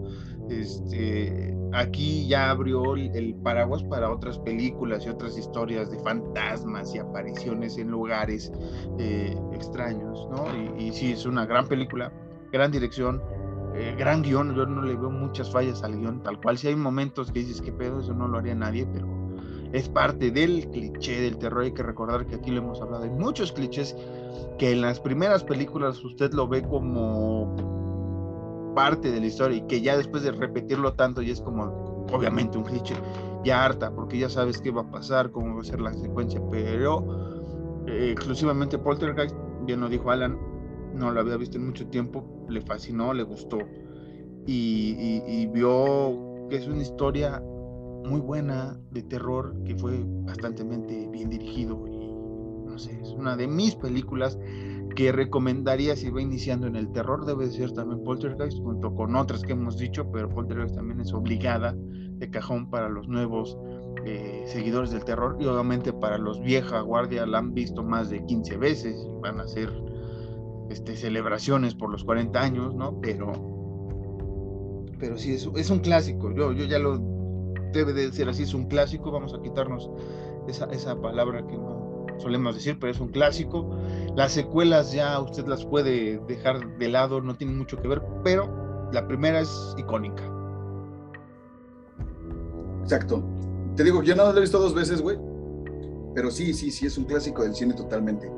Este, aquí ya abrió el paraguas para otras películas y otras historias de fantasmas y apariciones en lugares eh, extraños, ¿no? Y, sí, es una gran película, gran dirección, eh, gran guion, yo no le veo muchas fallas al guion, tal cual, si hay momentos que dices, que pedo, eso no lo haría nadie, pero es parte del cliché del terror, hay que recordar que aquí lo hemos hablado, hay muchos clichés que en las primeras películas usted lo ve como parte de la historia y que ya después de repetirlo tanto ya es como obviamente un cliché, ya harta, porque ya sabes qué va a pasar, cómo va a ser la secuencia, pero eh, exclusivamente Poltergeist, bien lo dijo Alan, no lo había visto en mucho tiempo, le fascinó, le gustó. Y, vio que es una historia muy buena de terror que fue bastante bien dirigido y no sé, es una de mis películas que recomendaría si va iniciando en el terror, debe ser también Poltergeist, junto con otras que hemos dicho, pero Poltergeist también es obligada de cajón para los nuevos eh, seguidores del terror. Y obviamente para los vieja guardia la han visto más de 15 veces y van a hacer este, celebraciones por los 40 años, ¿no? Pero, pero sí, es, es un clásico, yo, yo ya lo debe de ser así, es un clásico, vamos a quitarnos esa, esa palabra que no solemos decir, pero es un clásico. Las secuelas ya usted las puede dejar de lado, no tienen mucho que ver, pero la primera es icónica. Exacto. Te digo, yo no lo he visto dos veces, güey. Pero sí, sí, sí, es un clásico del cine totalmente.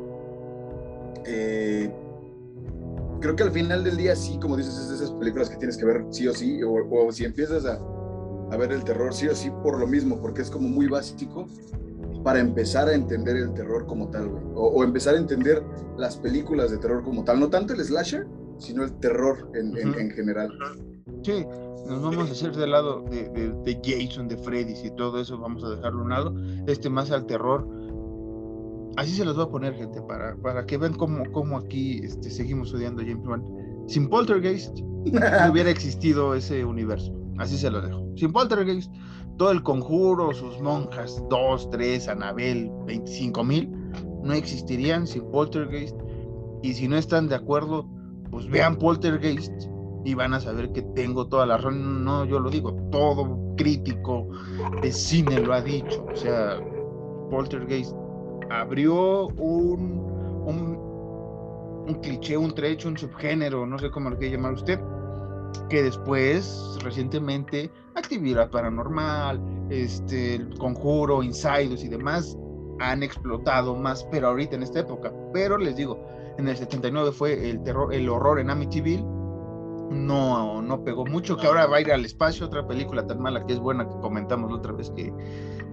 Eh, creo que al final del día, sí, como dices, es de esas películas que tienes que ver sí o sí, o, si empiezas a, a, ver el terror sí o sí por lo mismo, porque es como muy básico para empezar a entender el terror como tal, güey. O, empezar a entender las películas de terror como tal. No tanto el slasher, sino el terror en, en, general. Sí, nos vamos a hacer del lado de, de, de, Jason, de Freddy y todo eso, vamos a dejarlo a un lado. Este más al terror así se los voy a poner, gente, para, para que vean cómo, cómo aquí este, seguimos odiando a James Wan. Sin Poltergeist no hubiera existido ese universo. Así se lo dejo. Sin Poltergeist, todo el conjuro, sus monjas, 2, 3, Anabel, 25 mil, no existirían sin Poltergeist. Y si no están de acuerdo, pues vean Poltergeist y van a saber que tengo toda la razón. No, yo lo digo, todo crítico de cine lo ha dicho. O sea, Poltergeist abrió un, un, cliché, un trecho, un subgénero, no sé cómo lo quiere llamar usted, que después, recientemente, actividad paranormal, este, conjuro, insidos y demás han explotado más, pero ahorita en esta época. Pero les digo, en el 79 fue el terror, el horror en Amityville, no, no pegó mucho, que ahora va a ir al espacio, otra película tan mala que es buena que comentamos la otra vez que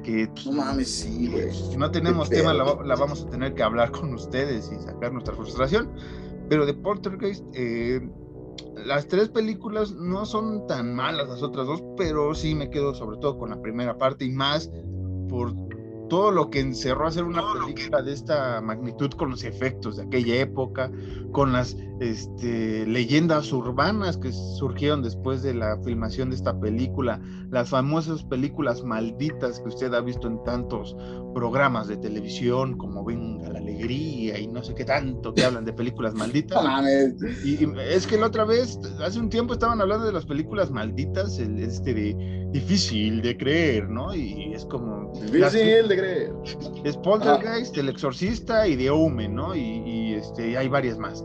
que no mames, sí, güey. Si no tenemos tema, la, vamos a tener que hablar con ustedes y sacar nuestra frustración. Pero de Poltergeist, eh, las tres películas no son tan malas las otras dos, pero sí me quedo sobre todo con la primera parte y más por todo lo que encerró a hacer una película de esta magnitud con los efectos de aquella época, con las este, leyendas urbanas que surgieron después de la filmación de esta película, las famosas películas malditas que usted ha visto en tantos programas de televisión como la Alegría y no sé qué tanto que hablan de películas malditas. y, es que la otra vez, hace un tiempo estaban hablando de las películas malditas, este de difícil de creer, ¿no? Y es como... Difícil de creer. Es Poltergeist, El Exorcista y The Omen, ¿no? Y, y este, hay varias más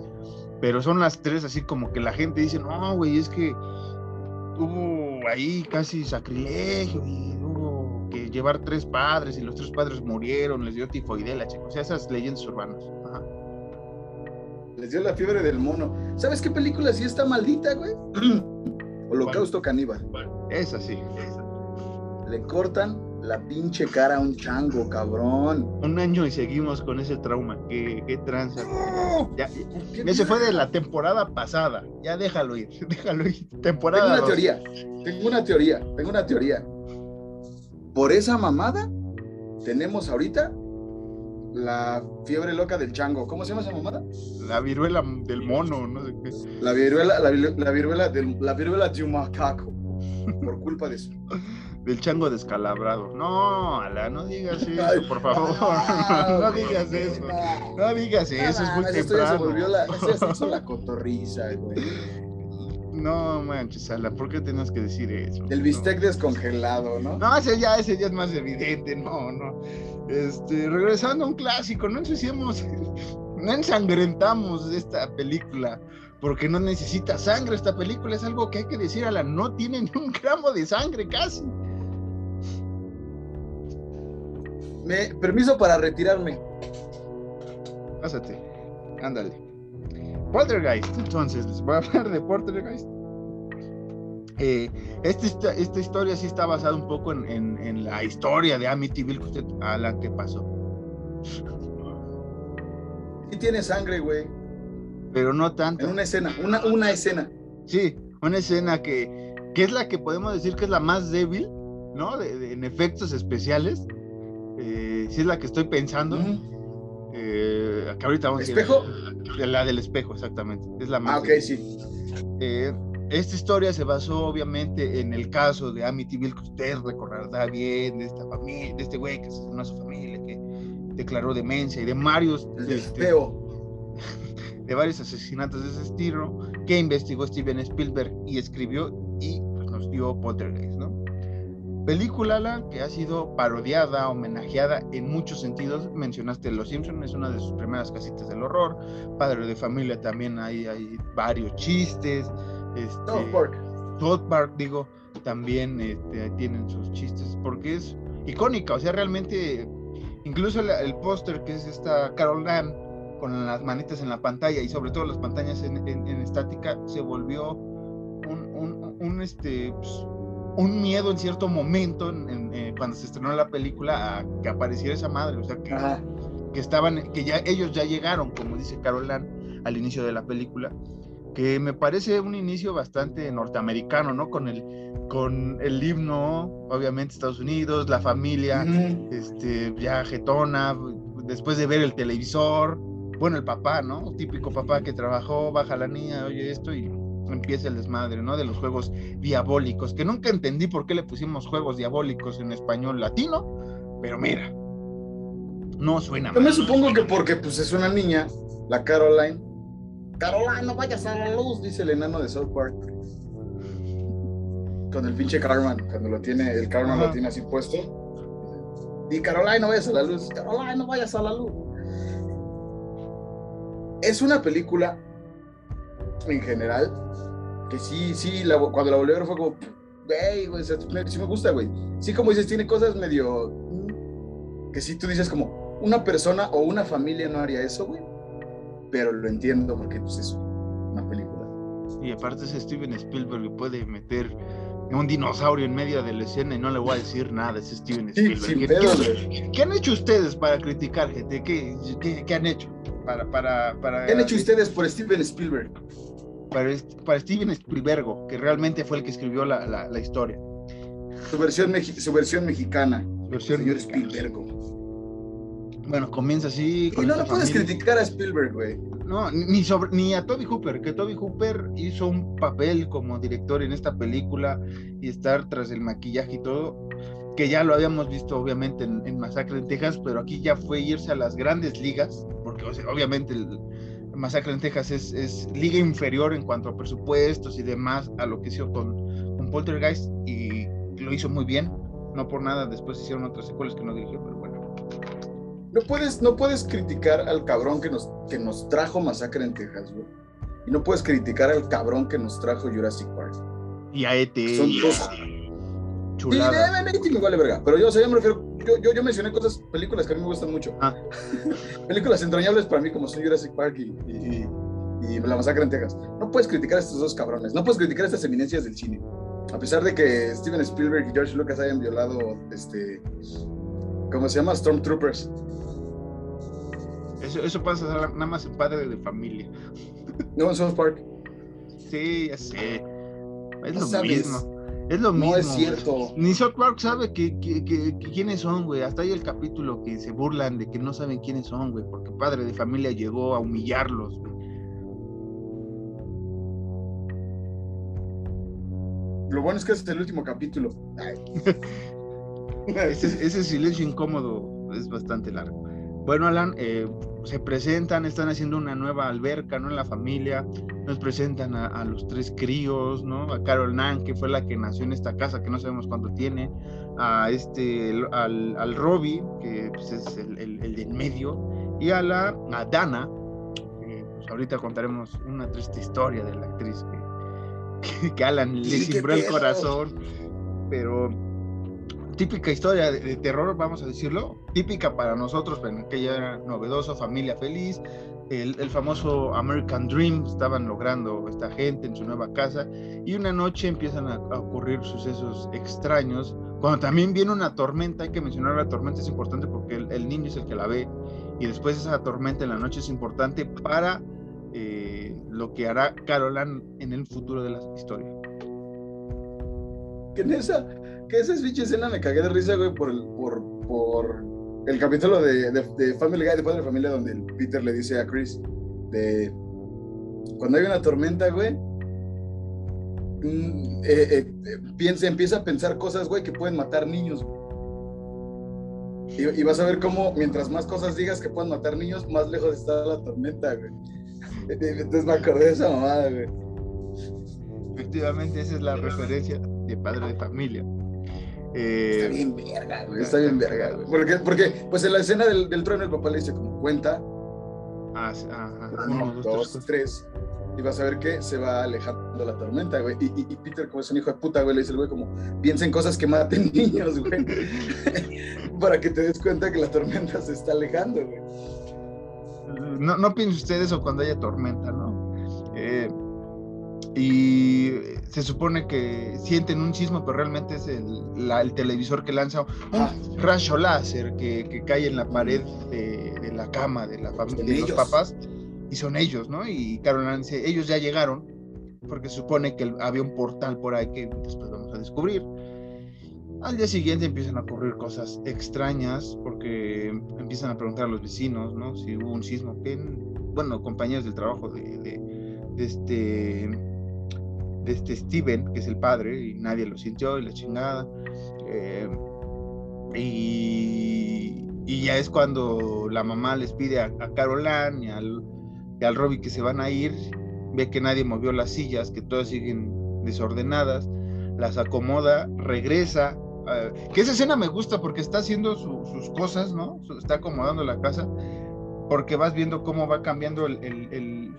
pero son las tres así como que la gente dice, no, güey, es que hubo ahí casi sacrilegio y hubo que llevar tres padres y los tres padres murieron, les dio tifoidea, chicos, o sea, esas leyendas urbanas. Les dio la fiebre del mono. ¿Sabes qué película sí está maldita, güey? Holocausto caníbal. Esa sí. Le cortan la pinche cara a un chango, cabrón. Un año y seguimos con ese trauma. Qué, qué tranza. Ya, ese fue de la temporada pasada. Ya déjalo ir, déjalo ir. Temporada. Tengo una teoría. Tengo una teoría. Tengo una teoría. Por esa mamada tenemos ahorita la fiebre loca del chango. ¿Cómo se llama esa mamada? La viruela del mono, no sé qué. La viruela, la, viruela del, la viruela de un macaco. Por culpa de eso del chango descalabrado. No, Ala, no digas eso, por favor. No, digas eso. No digas eso, es muy temprano. se volvió la, se la cotorriza, güey. No manches, Ala, ¿por qué tienes que decir eso? El bistec descongelado, ¿no? No, ese ya, ese ya es más evidente, no, no. Este, regresando a un clásico, no ensuciamos, no ensangrentamos esta película porque no necesita sangre esta película, es algo que hay que decir, Alan, no tiene ni un gramo de sangre casi. Me, permiso para retirarme. Pásate, ándale. Poltergeist, entonces, les voy a hablar de Poltergeist. Eh, esta, esta, historia sí está basada un poco en, en, en la historia de Amityville que usted, Alan, ¿qué pasó? Sí tiene sangre, güey. Pero no tanto. En una escena, una, una escena. Sí, una escena que, que es la que podemos decir que es la más débil, ¿no? De, de, en efectos especiales. Eh, sí es la que estoy pensando. Uh -huh. Eh, que ahorita vamos ¿Espejo? a ir. La del espejo, exactamente. Es la más. Ah, ok, débil. sí. Eh, esta historia se basó obviamente en el caso de Amityville que usted recordará bien, de esta familia, de este güey que asesinó a su familia, que declaró demencia y de varios, El este, feo. de varios asesinatos de ese estilo que investigó Steven Spielberg y escribió y pues, nos dio Poltergeist, ¿no? Película la que ha sido parodiada, homenajeada en muchos sentidos. Mencionaste Los Simpsons, es una de sus primeras casitas del horror. Padre de familia también hay, hay varios chistes. Este, South Park. South Park, digo, también este, tienen sus chistes porque es icónica, o sea, realmente, incluso el, el póster que es esta Carol Ann con las manitas en la pantalla y sobre todo las pantallas en, en, en estática, se volvió un, un, un este, pues, un miedo en cierto momento en, eh, cuando se estrenó la película a que apareciera esa madre, o sea, que, que estaban, que ya ellos ya llegaron, como dice Carol Ann al inicio de la película que me parece un inicio bastante norteamericano, ¿no? Con el, con el himno, obviamente Estados Unidos, la familia, este, ya jetona, después de ver el televisor, bueno, el papá, ¿no? Típico papá que trabajó, baja la niña, oye esto y empieza el desmadre, ¿no? De los juegos diabólicos, que nunca entendí por qué le pusimos juegos diabólicos en español latino, pero mira, no suena Yo mal. me supongo que porque pues es una niña, la Caroline, Caroline, no vayas a la luz, dice el enano de South Park. Con el pinche Carman, cuando lo tiene, el Carman Ajá. lo tiene así puesto. Y Caroline, no vayas a la luz, Caroline, no vayas a la luz. Es una película, en general, que sí, sí, la, cuando la volví a ver fue como, güey, güey, sí me gusta, güey. Sí, como dices, tiene cosas medio, que sí tú dices como, una persona o una familia no haría eso, güey pero lo entiendo porque pues, es una película. Y aparte es Steven Spielberg puede meter un dinosaurio en medio de la escena y no le voy a decir nada, es Steven Spielberg. Sí, ¿Qué, pedo, ¿qué, ¿qué, han hecho ustedes para criticar, gente? ¿Qué, qué, qué han hecho? Para, para, para, ¿Qué han hecho ustedes por Steven Spielberg? Para, para Steven Spielberg, que realmente fue el que escribió la, la, la historia. Su versión, su versión mexicana. Su versión señor Spielberg. Bueno, comienza así. y no, no puedes criticar a Spielberg, güey. No, ni, sobre, ni a Toby Hooper, que Toby Hooper hizo un papel como director en esta película y estar tras el maquillaje y todo, que ya lo habíamos visto obviamente en, en Masacre en Texas, pero aquí ya fue irse a las grandes ligas, porque o sea, obviamente el, Masacre en Texas es, es, liga inferior en cuanto a presupuestos y demás a lo que hizo con, con Poltergeist y lo hizo muy bien, no por nada, después hicieron otras secuelas que no dirigió, pero bueno no puedes, no puedes criticar al cabrón que nos, que nos trajo Masacre en Texas, güey. Y no puedes criticar al cabrón que nos trajo Jurassic Park. Y a E.T. Son dos. Chulada. Y de me vale verga. Pero yo, o sea, yo me refiero. Yo, yo, yo, mencioné cosas, películas que a mí me gustan mucho. Ah. películas entrañables para mí, como son Jurassic Park y, y, y, La Masacre en Texas. No puedes criticar a estos dos cabrones. No puedes criticar a estas eminencias del cine. A pesar de que Steven Spielberg y George Lucas hayan violado este. ¿Cómo se llama? Stormtroopers. Eso, eso pasa nada más en padre de familia. No, en South Park. Sí, ya sé. Es no lo sabes. mismo. Es lo no mismo. No es cierto. Ni South Park sabe que, que, que, que, quiénes son, güey. Hasta hay el capítulo que se burlan de que no saben quiénes son, güey. Porque padre de familia llegó a humillarlos, güey. Lo bueno es que es el último capítulo. ese, ese silencio incómodo es bastante largo. Bueno, Alan, eh, se presentan, están haciendo una nueva alberca, ¿no? En la familia, nos presentan a, a, los tres críos, ¿no? A Carol Nan, que fue la que nació en esta casa, que no sabemos cuánto tiene, a este, al, al Robbie, que pues, es el, el, el de en medio, y a la a Dana, que pues ahorita contaremos una triste historia de la actriz que, que, Alan le cimbró el corazón, pero típica historia de, terror, vamos a decirlo, típica para nosotros, en aquella novedoso, familia feliz, el, famoso American Dream estaban logrando esta gente en su nueva casa y una noche empiezan a, ocurrir sucesos extraños cuando también viene una tormenta, hay que mencionar la tormenta, es importante porque el, niño es el que la ve y después esa tormenta en la noche es importante para eh, lo que hará Carolan en el futuro de la historia. En esa, que esa escena me cagué de risa, güey, por el, por, el capítulo de, Family Guy, de Padre de Familia, donde Peter le dice a Chris de cuando hay una tormenta, güey, Mm, eh, eh, piensa, empieza a pensar cosas, güey, que pueden matar niños. Y, vas a ver cómo, mientras más cosas digas que pueden matar niños, más lejos está la tormenta, güey. Entonces me acordé de esa mamada, güey. Efectivamente, esa es la referencia de padre de familia. Eh, está bien verga, güey. Está bien verga, güey. Porque, porque, pues en la escena del, del trueno, el papá le dice como cuenta. Ah, ajá. Uno, dos, tres y vas a ver que se va alejando la tormenta, güey. Y, y, Peter, como es un hijo de puta, güey, le dice el güey como, piensa en cosas que maten niños, güey. Para que te des cuenta que la tormenta se está alejando, güey. No, no piensen ustedes eso cuando haya tormenta, ¿no? Eh, y se supone que sienten un sismo, pero realmente es el, el televisor que lanza un ah. rayo láser que, que, cae en la pared de, de la cama de la familia de los papás y son ellos, ¿no? Y Caroline dice, ellos ya llegaron, porque se supone que había un portal por ahí que después vamos a descubrir. Al día siguiente empiezan a ocurrir cosas extrañas, porque empiezan a preguntar a los vecinos, ¿no? Si hubo un sismo, que, bueno, compañeros del trabajo de, de, este de este Steven, que es el padre, y nadie lo sintió, y la chingada. Eh, y, y, ya es cuando la mamá les pide a, a Caroline y al, al Robbie que se van a ir, ve que nadie movió las sillas, que todas siguen desordenadas, las acomoda, regresa. Ah, que esa escena me gusta porque está haciendo sus cosas, ¿no? Está acomodando la casa, porque vas viendo cómo va cambiando el,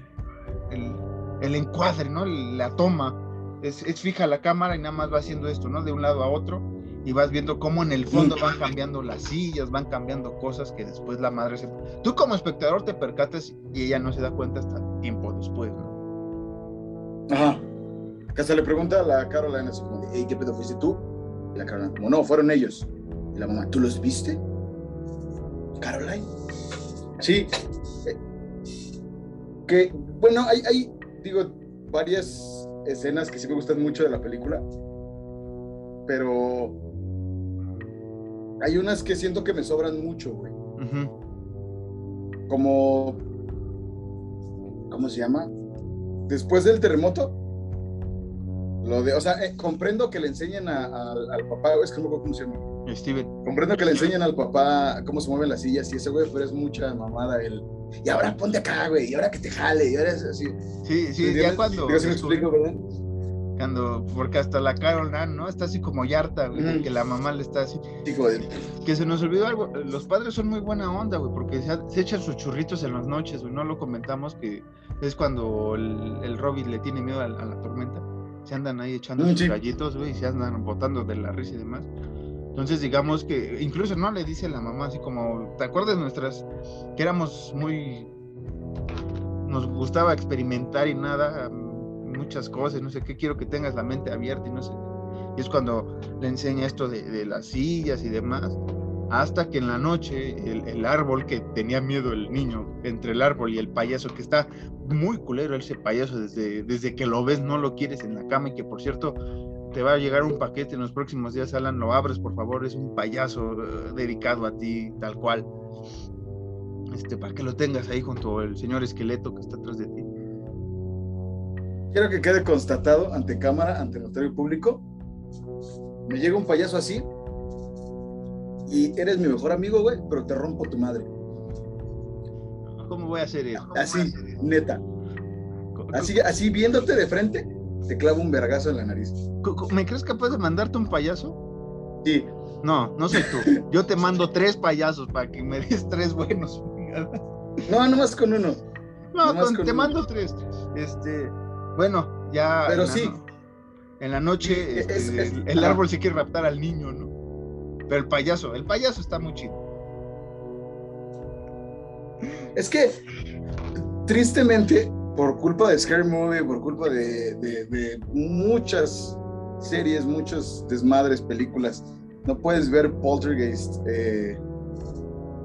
encuadre, ¿no? La toma. Es, es, fija la cámara y nada más va haciendo esto, ¿no? De un lado a otro y vas viendo cómo en el fondo van cambiando las sillas, van cambiando cosas que después la madre se... Tú como espectador te percatas y ella no se da cuenta hasta tiempo después, ¿no? Ajá. Que se le pregunta a la así como, hey, ¿qué pedo fuiste tú? Y la Caroline como, no, fueron ellos. Y la mamá, ¿tú los viste? Caroline. Sí. Eh, que, bueno, hay, hay, digo, varias escenas que sí me gustan mucho de la película, pero hay unas que siento que me sobran mucho, güey. Como. ¿Cómo se llama? Después del terremoto. Lo de, o sea, eh, comprendo que le enseñen al papá, es que no me cómo se llama. Steven. Comprendo que le enseñen al papá cómo se mueven las sillas y ese güey, pero es mucha mamada el. Y ahora ponte acá, güey, y ahora que te jale, y ahora es así. Sí, sí, ya cuando. Yo me explico, ¿verdad? Cuando, porque hasta la Carol ¿no? Está así como yarta, güey, que la mamá le está así. Que se nos olvidó algo, los padres son muy buena onda, güey, porque se, echan sus churritos en las noches, güey, no lo comentamos, que es cuando el, el Robin le tiene miedo a, la tormenta, se andan ahí echando sus gallitos, güey, y se andan botando de la risa y demás. Entonces, digamos que incluso no le dice la mamá así como, ¿te acuerdas nuestras que éramos muy nos gustaba experimentar y nada, muchas cosas, no sé qué, quiero que tengas la mente abierta y no sé. Y es cuando le enseña esto de, las sillas y demás, hasta que en la noche el, árbol que tenía miedo el niño, entre el árbol y el payaso, que está muy culero ese payaso, desde, desde que lo ves no lo quieres en la cama y que por cierto te va a llegar un paquete en los próximos días, Alan, lo abres por favor, es un payaso eh, dedicado a ti, tal cual. Este, para que lo tengas ahí junto al señor esqueleto que está atrás de ti. Quiero que quede constatado ante cámara, ante notario público. Me llega un payaso así y eres mi mejor amigo, güey, pero te rompo tu madre. ¿Cómo voy a hacer eso? Así, neta. Así, así viéndote de frente, te clavo un vergazo en la nariz. ¿Me crees capaz de mandarte un payaso? Sí. No, no soy tú. Yo te mando tres payasos para que me des tres buenos. no, nomás con uno. No, te mando tres. Este, bueno, ya. Pero sí. en la noche este, el, árbol se quiere raptar al niño, ¿no? Pero el payaso, el payaso está muy chido. Es que, tristemente, por culpa de Scary Movie, por culpa de, muchas series, muchos desmadres, películas, no puedes ver Poltergeist eh,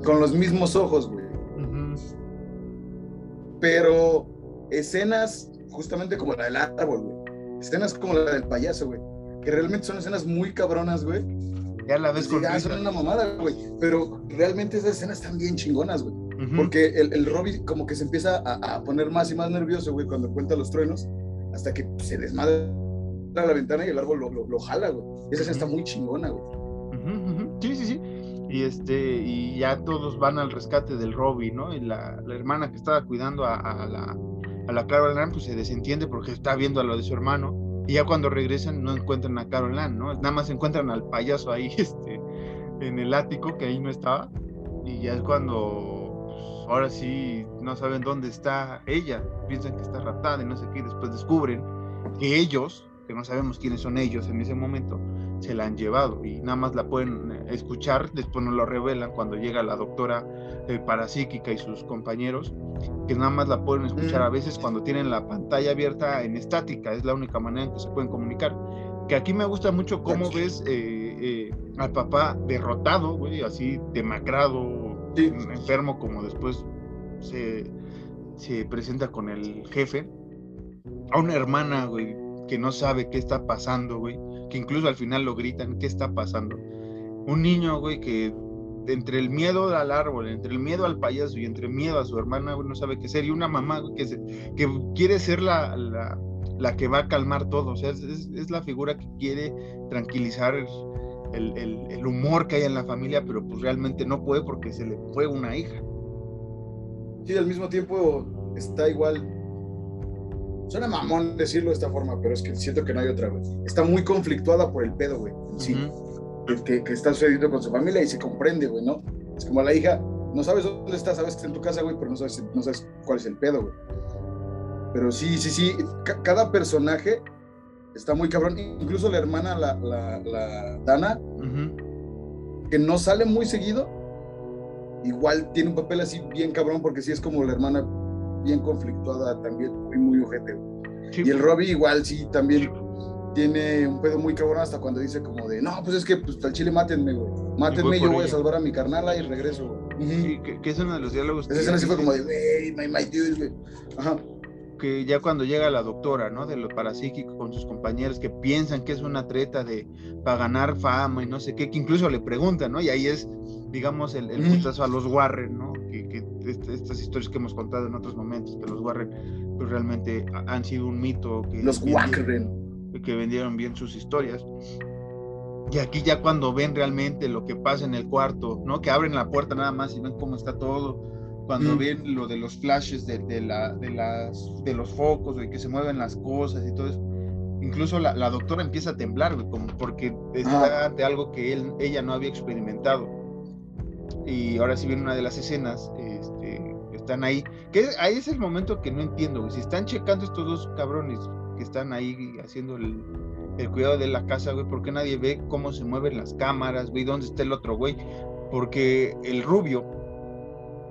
con los mismos ojos, güey. Pero escenas, justamente como la del árbol, güey. Escenas como la del payaso, güey. Que realmente son escenas muy cabronas, güey. Ya la ves con Ya son una mamada, güey. Pero realmente esas escenas están bien chingonas, güey. Porque el, el Robbie como que se empieza a, poner más y más nervioso, güey, cuando cuenta los truenos, hasta que se desmadra la ventana y el árbol lo, lo, jala, güey. Esa escena está muy chingona, güey. Sí, sí, sí. Y este, y ya todos van al rescate del Robbie, ¿no? Y la, la hermana que estaba cuidando a, a la, a la Carol Ann, pues se desentiende porque está viendo a lo de su hermano. Y ya cuando regresan no encuentran a Carol Ann, ¿no? Nada más encuentran al payaso ahí, este, en el ático, que ahí no estaba. Y ya es cuando ahora sí no saben dónde está ella, piensan que está raptada y no sé qué, y después descubren que ellos, que no sabemos quiénes son ellos en ese momento, se la han llevado y nada más la pueden eh, escuchar, después nos lo revelan cuando llega la doctora eh, parapsíquica y sus compañeros, que nada más la pueden escuchar a veces cuando tienen la pantalla abierta en estática, es la única manera en que se pueden comunicar. Que aquí me gusta mucho cómo ves eh, al papá derrotado, güey, así demacrado, enfermo como después se, se, presenta con el jefe, a una hermana, güey, que no sabe qué está pasando, güey, que incluso al final lo gritan, ¿qué está pasando? Un niño, güey, que entre el miedo al árbol, entre el miedo al payaso y entre miedo a su hermana, no sabe qué ser, y una mamá, que, que quiere ser la, la, que va a calmar todo, o sea, es, es la figura que quiere tranquilizar el, humor que hay en la familia, pero pues realmente no puede porque se le fue una hija. Sí, al mismo tiempo está igual. Suena mamón decirlo de esta forma, pero es que siento que no hay otra, güey. Está muy conflictuada por el pedo, güey, sí. que, está sucediendo con su familia y se comprende, güey, ¿no? Es como la hija, no sabes dónde está, sabes que está en tu casa, güey, pero no sabes, no sabes cuál es el pedo, güey. Pero sí, sí, sí, cada personaje está muy cabrón. Incluso la hermana, la, la, Dana, que no sale muy seguido, igual tiene un papel así bien cabrón, porque sí es como la hermana bien conflictuada, también muy, muy ojete. Y el Robbie igual sí también tiene un pedo muy cabrón hasta cuando dice como de, no, pues es que pues al chile mátenme, güey. Mátenme, yo voy a salvar a mi carnala y regreso, Sí, que, es uno de los diálogos. Esa escena sí fue como de, wey, my, my dude, güey. Ajá que ya cuando llega la doctora, ¿no? De lo parapsíquico con sus compañeros que piensan que es una treta de para ganar fama y no sé qué, que incluso le preguntan, ¿no? Y ahí es, digamos, el, el putazo a los Warren, ¿no? Que, este, estas historias que hemos contado en otros momentos, que los Warren pues realmente han sido un mito. Que los Warren. Que vendieron bien sus historias. Y aquí ya cuando ven realmente lo que pasa en el cuarto, ¿no? Que abren la puerta nada más y ven cómo está todo cuando ven lo de los flashes de, de, la, de, las, de los focos, de que se mueven las cosas y todo eso. Incluso la, la doctora empieza a temblar, como porque está ante algo que él, ella no había experimentado. Y ahora sí viene una de las escenas, este, están ahí, que ahí es el momento que no entiendo, si están checando estos dos cabrones que están ahí haciendo el, el cuidado de la casa, güey, ¿por qué nadie ve cómo se mueven las cámaras, güey, dónde está el otro güey? Porque el rubio,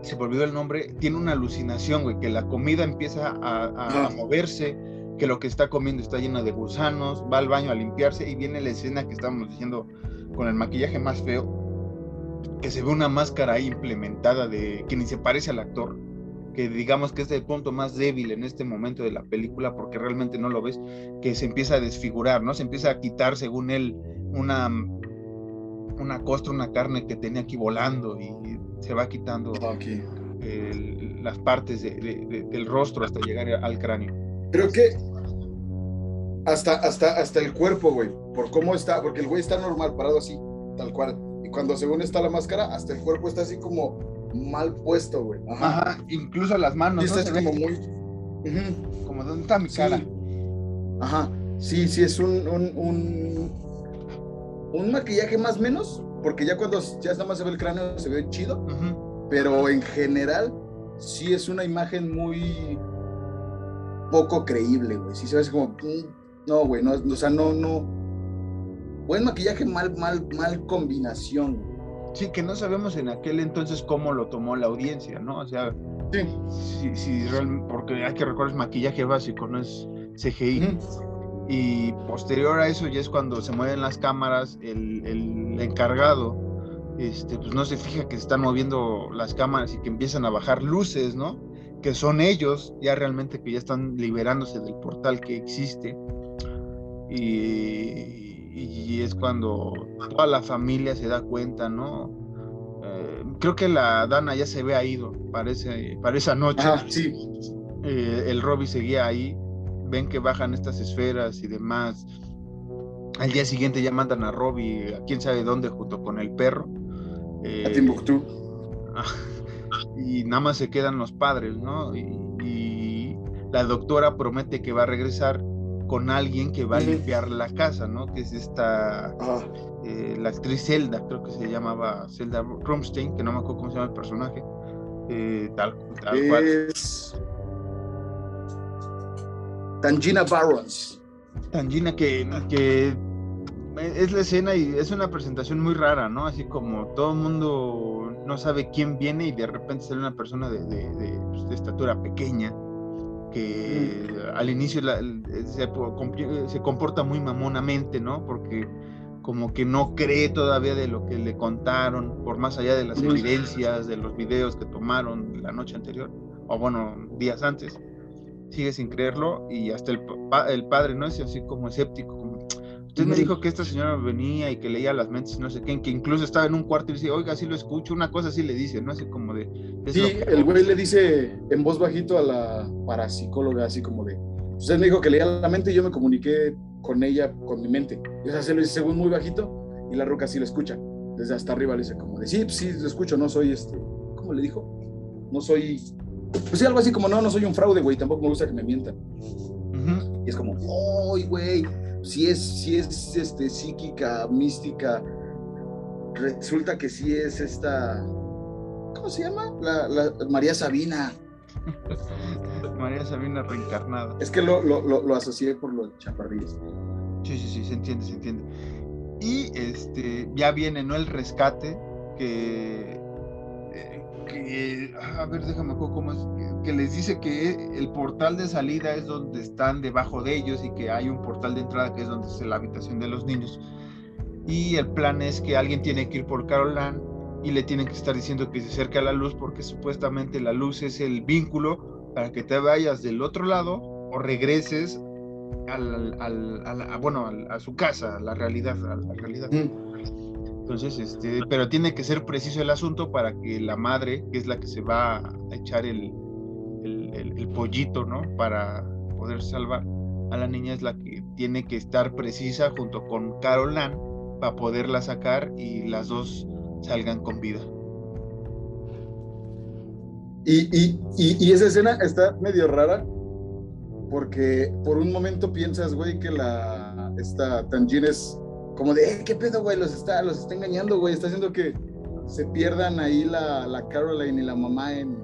se me olvidó el nombre, tiene una alucinación, güey, que la comida empieza a, moverse, que lo que está comiendo está lleno de gusanos, va al baño a limpiarse y viene la escena que estamos diciendo con el maquillaje más feo, que se ve una máscara ahí implementada de que ni se parece al actor, que digamos que es el punto más débil en este momento de la película porque realmente no lo ves, que se empieza a desfigurar, ¿no? Se empieza a quitar, según él, una una costra, una carne que tenía aquí volando y se va quitando las partes del rostro hasta llegar al cráneo. Creo que hasta, hasta, hasta el cuerpo, güey, por cómo está, porque el güey está normal, parado así, tal cual. Y cuando según está la máscara, hasta el cuerpo está así como mal puesto, güey. Ajá. incluso las manos. Y está así como muy. Como dónde está mi cara. Ajá. Sí, sí, es un, un, un, maquillaje más menos, porque ya cuando ya nada más se ve el cráneo se ve chido, pero en general sí es una imagen muy poco creíble, güey. Sí se ve así como, mm, no, güey, no, o sea, no, no. Buen maquillaje, mal, mal, mal combinación. Sí, que no sabemos en aquel entonces cómo lo tomó la audiencia, ¿no? O sea, sí. si, realmente, porque hay que recordar es maquillaje básico, no es CGI. Y posterior a eso ya es cuando se mueven las cámaras, el, el encargado este, pues no se fija que se están moviendo las cámaras y que empiezan a bajar luces, ¿no? Que son ellos ya realmente que ya están liberándose del portal que existe. Y, es cuando toda la familia se da cuenta, ¿no? Eh, creo que la Dana ya se ve ido para, para esa noche. Ah, sí. Eh, el Robbie seguía ahí. Ven que bajan estas esferas y demás. Al día siguiente ya mandan a Robbie a quién sabe dónde junto con el perro. Eh, a Timbuktu. y nada más se quedan los padres, ¿no? Y, la doctora promete que va a regresar con alguien que va a limpiar la casa, ¿no? Que es esta, ah. eh, la actriz Zelda, creo que se llamaba Zelda Rumstein, que no me acuerdo cómo se llama el personaje. Eh, tal, tal es... Tangina Barons. Tangina que, que es la escena y es una presentación muy rara, ¿no? Así como todo el mundo no sabe quién viene y de repente sale una persona de, de, pues, estatura pequeña que mm. al inicio se, se, comporta muy mamonamente, ¿no? Porque como que no cree todavía de lo que le contaron, por más allá de las evidencias, de los videos que tomaron la noche anterior, o bueno, días antes, sigue sin creerlo y hasta el, el padre, ¿no? Es así como escéptico, Usted me dijo que esta señora venía y que leía las mentes, no sé qué, que incluso estaba en un cuarto y dice, oiga, sí lo escucho, una cosa así le dice, ¿no? Así como de... Sí, el güey le dice en voz bajito a la parapsicóloga, así como de, usted me dijo que leía la mente y yo me comuniqué con ella, con mi mente. Y o sea, se lo dice según muy bajito y la roca sí lo escucha. Desde hasta arriba le dice como de, sí, pues sí, lo escucho, no soy este, ¿cómo le dijo? No soy, pues sí, algo así como, no, no soy un fraude, güey, tampoco me gusta que me mientan. Y es como, ¡ay, güey! si es, si es este, psíquica, mística, resulta que sí es esta, ¿cómo se llama? La, María Sabina. María Sabina reencarnada. Es que lo, lo, asocié por los chaparrillos. Sí, sí, sí, se entiende, se entiende. Y este, ya viene, ¿no? El rescate, que que, a ver, déjame cómo es, que, les dice que el portal de salida es donde están debajo de ellos y que hay un portal de entrada que es donde es la habitación de los niños. Y el plan es que alguien tiene que ir por Carolan y le tienen que estar diciendo que se acerque a la luz porque supuestamente la luz es el vínculo para que te vayas del otro lado o regreses al, a, bueno, a, su casa, a la realidad, a la realidad. Mm. Entonces, este, pero tiene que ser preciso el asunto para que la madre, que es la que se va a echar el, pollito, ¿no? Para poder salvar a la niña, es la que tiene que estar precisa junto con Carol Ann para poderla sacar y las dos salgan con vida. Y, y, esa escena está medio rara porque por un momento piensas, güey, que la esta Tangine es como de, eh, ¿qué pedo, güey? Los está, los está engañando, güey. Está haciendo que se pierdan ahí la, la Caroline y la mamá en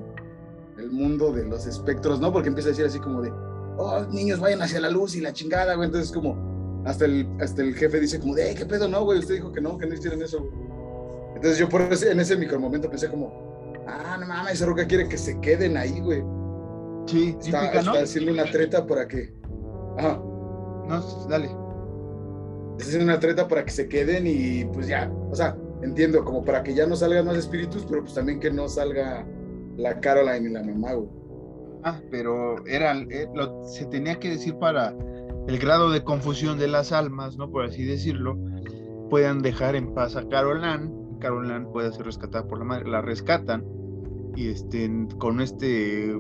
el mundo de los espectros, ¿no? Porque empieza a decir así como de, oh, niños, vayan hacia la luz y la chingada, güey. Entonces, como, hasta el, hasta el jefe dice como de, ¿qué pedo? No, güey, usted dijo que no, que no hicieran eso, güey. Entonces yo por ese, en ese micromomento pensé como, ah, no mames, esa roca quiere que se queden ahí, güey. Sí, está, está haciendo una treta para que... Ajá. No, dale es haciendo una treta para que se queden y pues ya, o sea, entiendo, como para que ya no salgan más espíritus, pero pues también que no salga la Caroline y la mamá. Ah, pero era, eh, se tenía que decir para el grado de confusión de las almas, ¿no? Por así decirlo, puedan dejar en paz a Caroline, Caroline puede ser rescatada por la madre, la rescatan y este, con este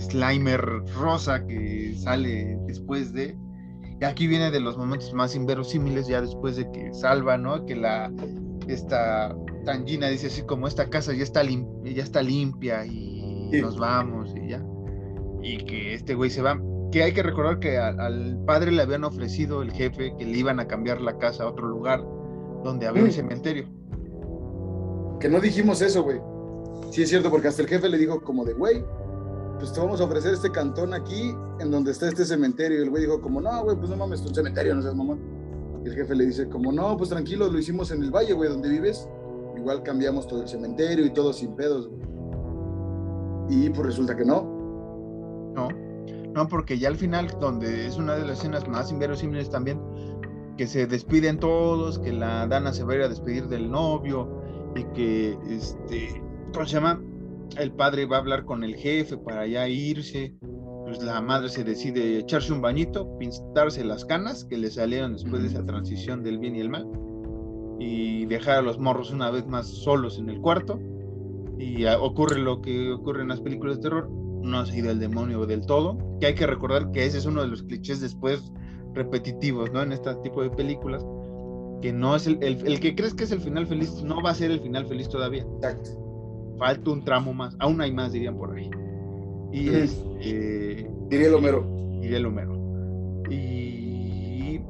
Slimer rosa que sale después de, y aquí viene de los momentos más inverosímiles, ya después de que salva, ¿no? Que la, esta Tangina dice así como esta casa ya está, ya está limpia y nos vamos y ya. Y que este güey se va. Que hay que recordar que al padre le habían ofrecido el jefe que le iban a cambiar la casa a otro lugar donde había un cementerio. Que no dijimos eso, güey. sí es cierto, porque hasta el jefe le dijo como de, güey, pues te vamos a ofrecer este cantón aquí en donde está este cementerio. Y el güey dijo como, no, güey, pues no mames, un cementerio, no seas mamón. Y el jefe le dice como, no, pues tranquilo, lo hicimos en el valle, güey, donde vives. Igual cambiamos todo el cementerio y todo sin pedos, güey. Y pues resulta que no. No, no, porque ya al final, donde es una de las escenas más inverosímiles también, que se despiden todos, que la Dana se va a ir a despedir del novio y que, este, ¿cómo se llama? El padre va a hablar con el jefe para ya irse. Pues la madre se decide echarse un bañito, pintarse las canas que le salieron después de esa transición del bien y el mal y dejar a los morros una vez más solos en el cuarto y ocurre lo que ocurre en las películas de terror, no se del demonio del todo, que hay que recordar que ese es uno de los clichés después repetitivos, ¿no? En este tipo de películas, que no es el, el, que crees que es el final feliz, no va a ser el final feliz todavía. Exacto. Falta un tramo más, aún hay más, dirían por ahí. Y es... Eh, diría el Homero. Diría el Homero. Y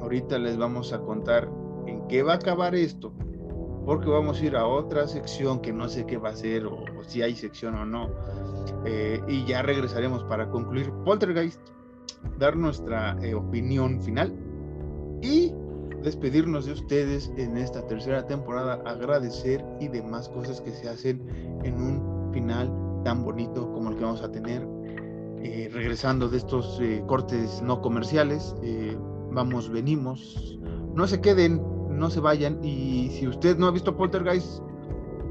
ahorita les vamos a contar en qué va a acabar esto, porque vamos a ir a otra sección que no sé qué va a ser o, si hay sección o no. Eh, y ya regresaremos para concluir Poltergeist, dar nuestra eh, opinión final y despedirnos de ustedes en esta tercera temporada, agradecer y demás cosas que se hacen en un final tan bonito como el que vamos a tener. Eh, regresando de estos cortes no comerciales, vamos, venimos, no se queden, no se vayan. Y si usted no ha visto Poltergeist,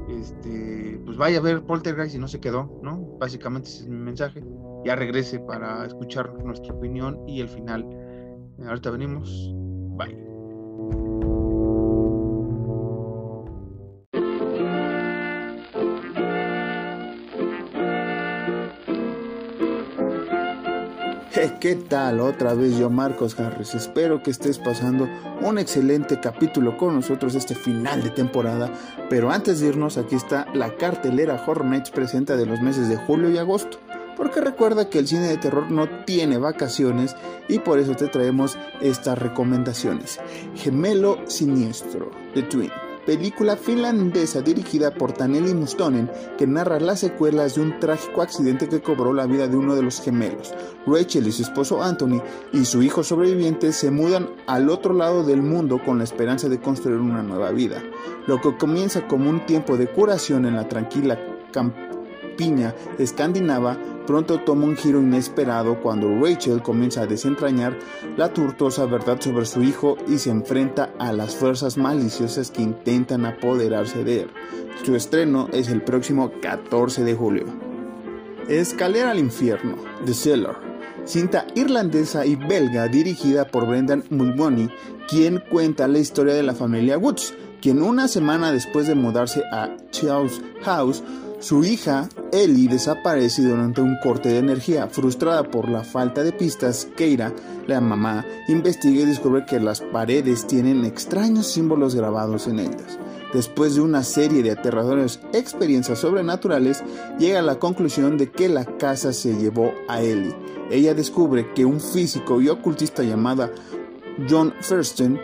este, pues vaya a ver Poltergeist y no se quedó, ¿no? Básicamente ese es mi mensaje. Ya regrese para escuchar nuestra opinión y el final. Ahorita venimos. ¿Qué tal? Otra vez yo, Marcos Harris. Espero que estés pasando un excelente capítulo con nosotros este final de temporada. Pero antes de irnos, aquí está la cartelera Horror Nights presenta de los meses de julio y agosto. Porque recuerda que el cine de terror no tiene vacaciones y por eso te traemos estas recomendaciones. Gemelo Siniestro, The Twin película finlandesa dirigida por Taneli Mustonen que narra las secuelas de un trágico accidente que cobró la vida de uno de los gemelos. Rachel y su esposo Anthony y su hijo sobreviviente se mudan al otro lado del mundo con la esperanza de construir una nueva vida. Lo que comienza como un tiempo de curación en la tranquila campiña escandinava pronto toma un giro inesperado cuando Rachel comienza a desentrañar la tortuosa verdad sobre su hijo y se enfrenta a las fuerzas maliciosas que intentan apoderarse de él. Su estreno es el próximo 14 de julio. Escalera al infierno, The Cellar, cinta irlandesa y belga dirigida por Brendan Mulroney, quien cuenta la historia de la familia Woods, quien una semana después de mudarse a Charles House su hija, Ellie, desaparece durante un corte de energía. Frustrada por la falta de pistas, Keira, la mamá, investiga y descubre que las paredes tienen extraños símbolos grabados en ellas. Después de una serie de aterradoras experiencias sobrenaturales, llega a la conclusión de que la casa se llevó a Ellie. Ella descubre que un físico y ocultista llamado John Thurston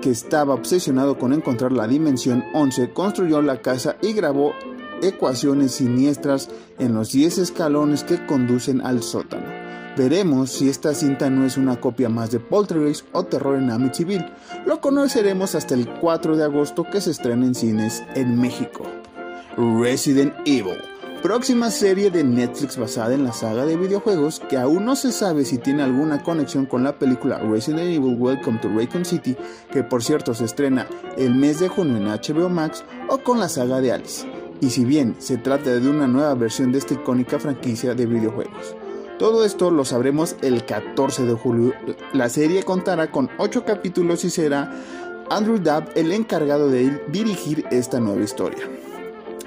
que estaba obsesionado con encontrar la dimensión 11, construyó la casa y grabó ecuaciones siniestras en los 10 escalones que conducen al sótano. Veremos si esta cinta no es una copia más de Poltergeist o Terror en Amityville. Lo conoceremos hasta el 4 de agosto que se estrena en cines en México. Resident Evil, próxima serie de Netflix basada en la saga de videojuegos que aún no se sabe si tiene alguna conexión con la película Resident Evil Welcome to Raycon City, que por cierto se estrena el mes de junio en HBO Max, o con la saga de Alice y si bien se trata de una nueva versión de esta icónica franquicia de videojuegos. Todo esto lo sabremos el 14 de julio. La serie contará con 8 capítulos y será Andrew Dabb el encargado de dirigir esta nueva historia.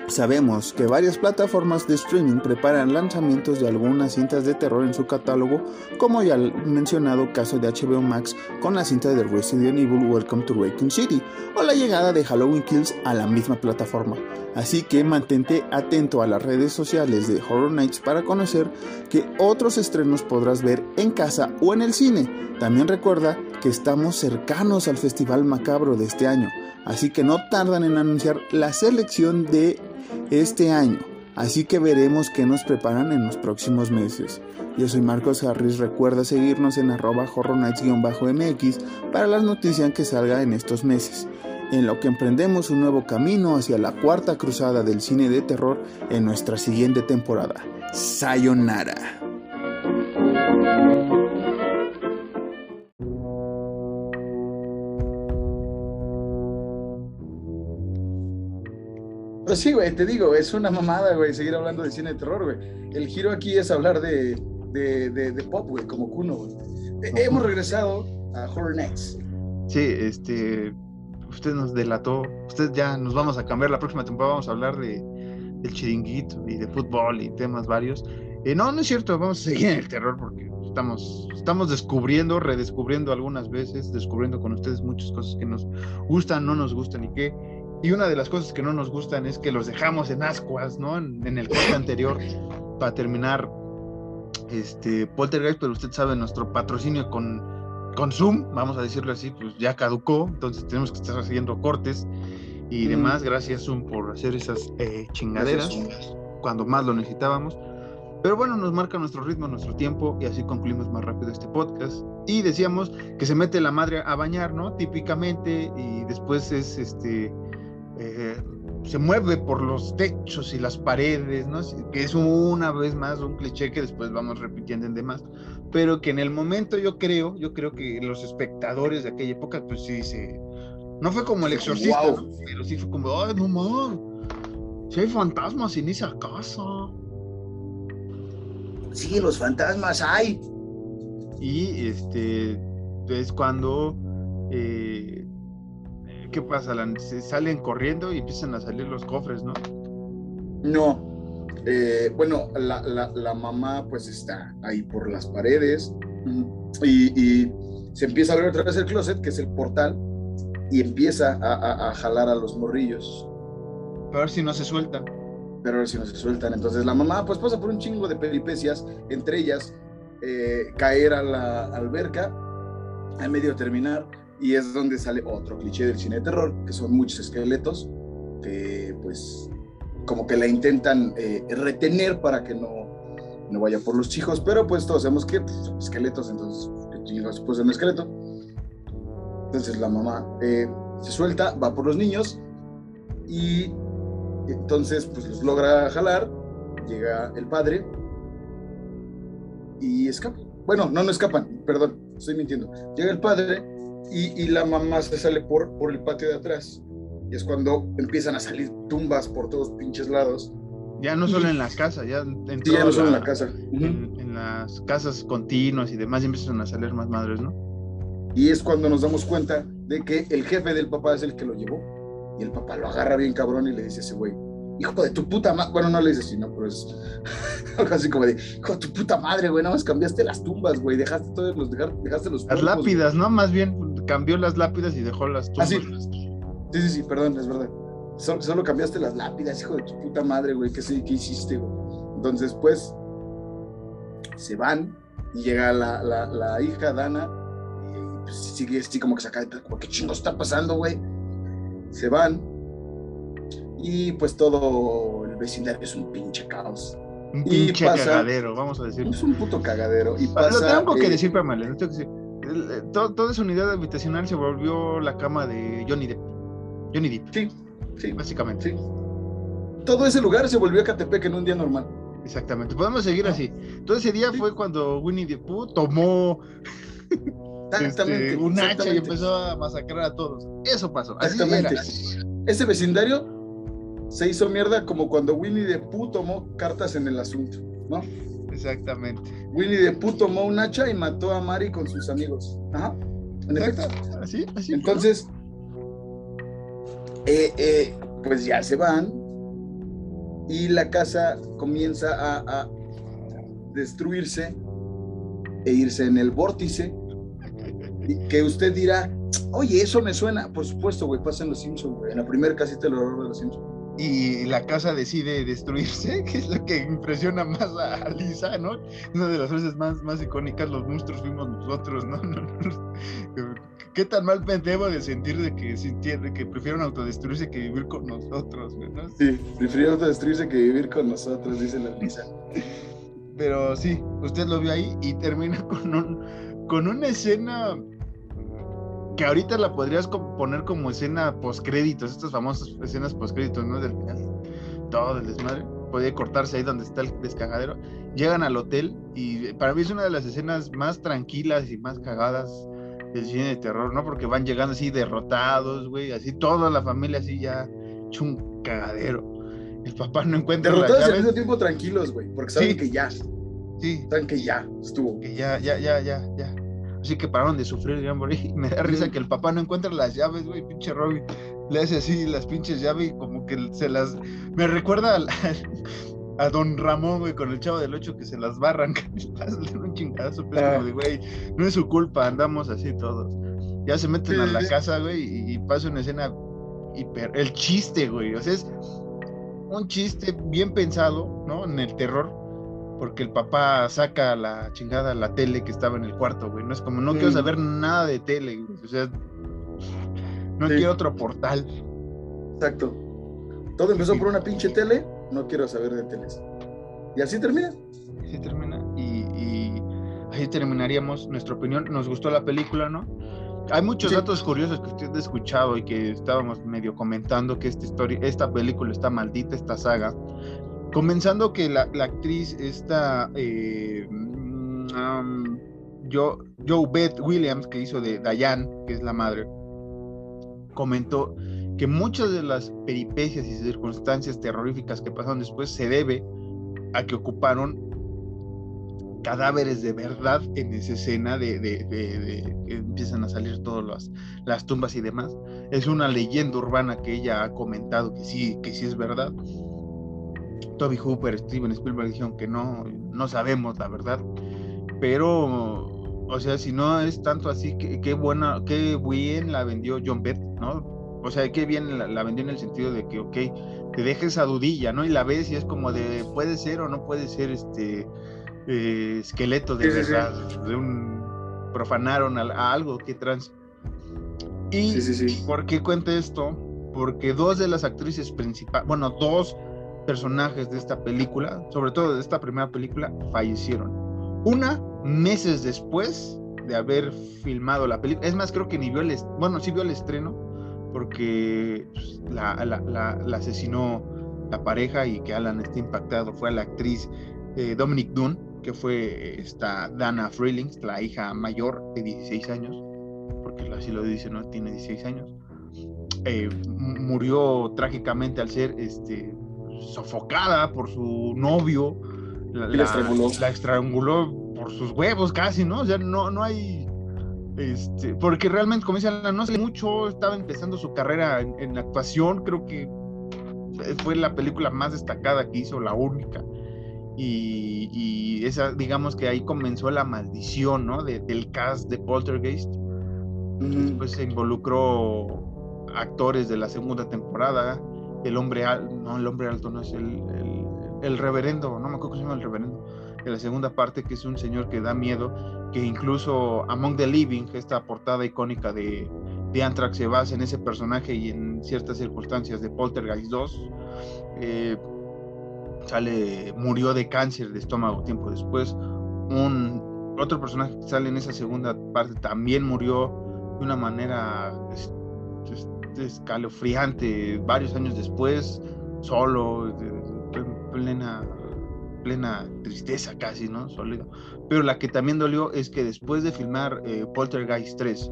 Sabemos que varias plataformas de streaming preparan lanzamientos de algunas cintas de terror en su catálogo, como ya el mencionado caso de HBO Max con la cinta de Resident Evil Welcome to Raccoon City o la llegada de Halloween Kills a la misma plataforma. Así que mantente atento a las redes sociales de Horror Nights para conocer que otros estrenos podrás ver en casa o en el cine. También recuerda que estamos cercanos al Festival Macabro de este año así que no tardan en anunciar la selección de este año, así que veremos qué nos preparan en los próximos meses. Yo soy Marcos Harris, recuerda seguirnos en arroba horrornights-mx para las noticias que salga en estos meses, en lo que emprendemos un nuevo camino hacia la cuarta cruzada del cine de terror en nuestra siguiente temporada. Sayonara. Pues sí, güey, te digo, es una mamada, güey, seguir hablando de cine de terror, güey. El giro aquí es hablar de, de, de, pop, güey, como Kuno, güey. Eh, hemos regresado a Horror Nights. Sí, este, usted nos delató, usted ya nos vamos a cambiar la próxima temporada, vamos a hablar de, del chiringuito y de fútbol y temas varios. Eh, no, no es cierto, vamos a seguir en el terror porque estamos, estamos descubriendo, redescubriendo algunas veces, descubriendo con ustedes muchas cosas que nos gustan, no nos gustan y qué. Y una de las cosas que no nos gustan es que los dejamos en ascuas, ¿no? En, el corte anterior, para terminar este Poltergeist, pero usted sabe, nuestro patrocinio con, con Zoom, vamos a decirlo así, pues ya caducó, entonces tenemos que estar haciendo cortes y mm. demás. Gracias Zoom por hacer esas eh, chingaderas cuando más lo necesitábamos. Pero bueno, nos marca nuestro ritmo, nuestro tiempo y así concluimos más rápido este podcast. Y decíamos que se mete la madre a bañar, ¿no? Típicamente y después es este eh, se mueve por los techos y las paredes, ¿no? Que es una vez más un cliché que después vamos repitiendo en demás, pero que en el momento yo creo, yo creo que los espectadores de aquella época, pues sí, se... No fue como el exorcista, pero sí fue como, ay, no mames, si hay fantasmas en esa casa. Sí, los fantasmas hay. Y este es cuando eh, ¿qué pasa? se salen corriendo y empiezan a salir los cofres, ¿no? No. Eh, bueno, la, mamá pues está ahí por las paredes y, se empieza a ver otra vez el closet, que es el portal, y empieza a, jalar a los morrillos. A ver si no se sueltan. Pero a ver si no se sueltan. Entonces la mamá pues pasa por un chingo de peripecias, entre ellas eh, caer a la alberca, al medio terminar, y es donde sale otro cliché del cine de terror, que son muchos esqueletos que pues como que la intentan eh, retener para que no, no vaya por los hijos, pero pues todos sabemos que pues, esqueletos, entonces se puso un esqueleto. Entonces la mamá eh, se suelta, va por los niños y entonces pues los logra jalar, llega el padre y escapa. Bueno, no, no escapan, perdón, estoy mintiendo. Llega el padre y, la mamá se sale por, por el patio de atrás. Y es cuando empiezan a salir tumbas por todos pinches lados. Ya no solo en la casa, ya, en, ya no solo en la casa. En, las casas continuas y demás, empiezan a salir más madres, ¿no? Y es cuando nos damos cuenta de que el jefe del papá es el que lo llevó. Y el papá lo agarra bien cabrón y le dice a ese güey, hijo de tu puta madre, bueno, no le dice así, no, pero es algo así como de, hijo de tu puta madre, güey, no más cambiaste las tumbas, güey, dejaste todos los, dejaste los... Las lápidas, ¿no? Más bien, cambió las lápidas y dejó las tumbas. Ah, sí. sí, sí, perdón, es verdad. Solo, cambiaste las lápidas, hijo de tu puta madre, güey, ¿qué, ¿qué hiciste, güey? Entonces, pues, se van y llega la, la, la hija, Dana, y pues, sigue así como que se cae, como, ¿qué chingo está pasando, güey? Se van y pues todo el vecindario es un pinche caos. Un pinche cagadero, vamos a decir. Es un puto cagadero. Y pasa, Lo tengo que eh, decir, Pamela, tengo que decir eh, toda esa unidad habitacional se volvió la cama de Johnny Depp. Johnny Depp. Sí, sí. Básicamente. Sí. Todo ese lugar se volvió a Catepec en un día normal. Exactamente. Podemos seguir así. Todo ese día fue cuando Winnie the Pooh tomó este, un hacha y empezó a masacrar a todos. Eso pasó. exactamente. Ese vecindario se hizo mierda como cuando Winnie the Pooh tomó cartas en el asunto, ¿no? Exactamente. Winnie de puto tomó un hacha y mató a Mari con sus amigos. Ajá. En efecto. Así, así. Entonces, eh, eh, pues ya se van y la casa comienza a, a, destruirse e irse en el vórtice. Y que usted dirá, oye, eso me suena. Por supuesto, güey, pasa en Los Simpsons, güey. En la primera casita del horror de Los Simpsons y la casa decide destruirse, que es lo que impresiona más a Lisa, ¿no? Una de las veces más, más icónicas, los monstruos fuimos nosotros, ¿no? qué tan mal debo de sentir de que sintieron que prefieren autodestruirse que vivir con nosotros, ¿no? Sí, prefieren autodestruirse que vivir con nosotros, dice la Lisa. Pero sí, usted lo vio ahí y termina con un con una escena que ahorita la podrías poner como escena postcréditos, estas famosas escenas postcréditos, ¿no? Del final, todo el desmadre. Podría cortarse ahí donde está el descagadero. Llegan al hotel y para mí es una de las escenas más tranquilas y más cagadas del cine de terror, ¿no? Porque van llegando así derrotados, güey, así toda la familia así ya hecho un cagadero. El papá no encuentra Derrotados al mismo tiempo tranquilos, güey, porque saben que ya. Sí. Saben que ya estuvo. Que ya, ya, ya, ya, ya. Así que pararon de sufrir, morí. Me da risa que el papá no encuentra las llaves, güey, pinche Robin. Le hace así las pinches llaves y como que se las. Me recuerda a, don Ramón, güey, con el chavo del 8 que se las va a arrancar un chingadazo. De, güey, no es su culpa, andamos así todos. Ya se meten a la casa, güey, y, y, pasa una escena hiper. El chiste, güey. O sea, es un chiste bien pensado, ¿no? En el terror porque el papá saca la chingada la tele que estaba en el cuarto, güey. No es como, no quiero mm. saber nada de tele, güey. O sea, no quiero otro portal. Exacto. Todo empezó por una pinche tele, no quiero saber de teles. Y así termina. Así termina. Y, y así terminaríamos nuestra opinión. Nos gustó la película, ¿no? Hay muchos datos curiosos que usted ha escuchado y que estábamos medio comentando que esta historia, esta película está maldita, esta saga. Comenzando que la, actriz esta eh, um, Joe, Beth Williams, que hizo de Diane, que es la madre, comentó que muchas de las peripecias y circunstancias terroríficas que pasaron después se debe a que ocuparon cadáveres de verdad en esa escena de, que empiezan a salir todas las, las tumbas y demás. Es una leyenda urbana que ella ha comentado que sí, que sí es verdad. Toby Hooper, Steven Spielberg dijeron que no, no sabemos la verdad, pero, o sea, si no es tanto así, qué buena, qué bien la vendió John Bett, ¿no? O sea, qué bien la, vendió en el sentido de que, ok, te dejes esa dudilla, ¿no? Y la ves y es como de, puede ser o no puede ser este eh, esqueleto de verdad, de un profanaron a, algo que trans. Y ¿por qué cuenta esto? Porque dos de las actrices principales, bueno, dos personajes de esta película, sobre todo de esta primera película, fallecieron. Una, meses después de haber filmado la película. Es más, creo que ni vio el, bueno, sí vio el estreno, porque pues, la, asesinó la pareja y que Alan está impactado fue a la actriz eh, Dominic Dunn, que fue esta Dana Freelings, la hija mayor de 16 años, porque así lo dice, ¿no? Tiene 16 años. Eh, murió trágicamente al ser este, sofocada por su novio. La, la, estranguló. por sus huevos casi, ¿no? O sea, no, no hay... Este, porque realmente, como dicen, no sé mucho, estaba empezando su carrera en, actuación, creo que fue la película más destacada que hizo, la única. Y, esa, digamos que ahí comenzó la maldición, ¿no? del cast de Poltergeist. Después se involucró actores de la segunda temporada, el hombre alto, no, el hombre alto no es el, el, reverendo, no me acuerdo cómo se llama el reverendo, de la segunda parte, que es un señor que da miedo, que incluso Among the Living, esta portada icónica de, de Anthrax, se basa en ese personaje y en ciertas circunstancias de Poltergeist 2. Eh, sale, murió de cáncer de estómago tiempo después. Un otro personaje que sale en esa segunda parte también murió de una manera escalofriante varios años después, solo, en plena, plena tristeza casi, ¿no? Sólido. Pero la que también dolió es que después de filmar eh, Poltergeist 3,